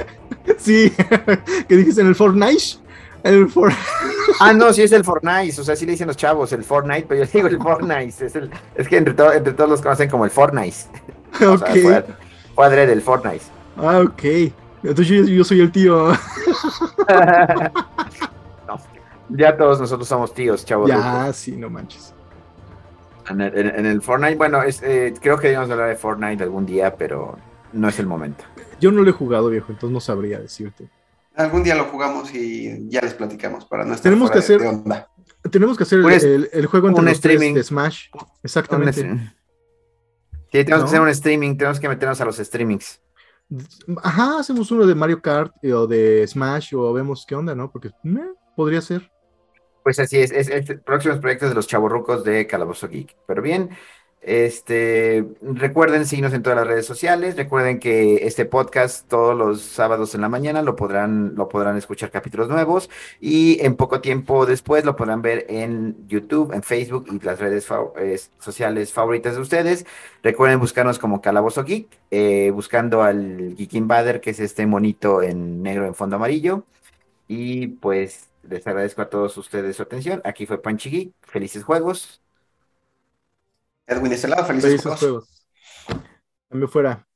Sí, que dijiste en el Fortnite. El For- Ah, no, sí es el Fortnite, o sea, sí le dicen los chavos, el Fortnite, pero yo digo el Fortnite, es, el, es que entre, to- entre todos los conocen como el Fortnite. O sea, ok. fue, fue adrede el Fortnite. Ah, ok. Entonces yo, yo soy el tío. No, ya todos nosotros somos tíos, chavos. ya, sí, no manches. En el, en- en el Fortnite, bueno, es, eh, creo que debíamos hablar de Fortnite algún día, pero no es el momento. Yo no lo he jugado, viejo, entonces no sabría decirte. Algún día lo jugamos y ya les platicamos para no estar Tenemos fuera que hacer- de onda. Tenemos que hacer el, es- el- el juego entre un los tres streaming. de Smash. Exactamente. Sí, tenemos ¿No? que hacer un streaming, tenemos que meternos a los streamings. Ajá, hacemos uno de Mario Kart eh, o de Smash o vemos qué onda, ¿no? Porque podría ser. Pues así es, es, es próximos proyectos de los chavorrucos de Calabozo Geek. Pero bien, este, recuerden seguirnos en todas las redes sociales. Recuerden que este podcast todos los sábados en la mañana lo podrán, lo podrán escuchar capítulos nuevos y en poco tiempo después lo podrán ver en YouTube, en Facebook y las redes sociales favoritas de ustedes. Recuerden buscarnos como Calabozo Geek, eh, buscando al Geek Invader, que es este monito en negro en fondo amarillo. Y pues les agradezco a todos ustedes su atención. Aquí fue Panchi Geek. Felices juegos. Edwin de este lado, felices, Felices juegos. juegos. Cambio fuera.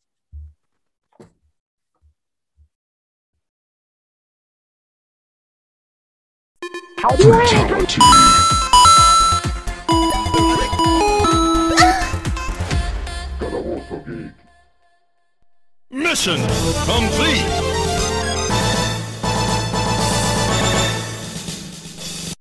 Mission complete.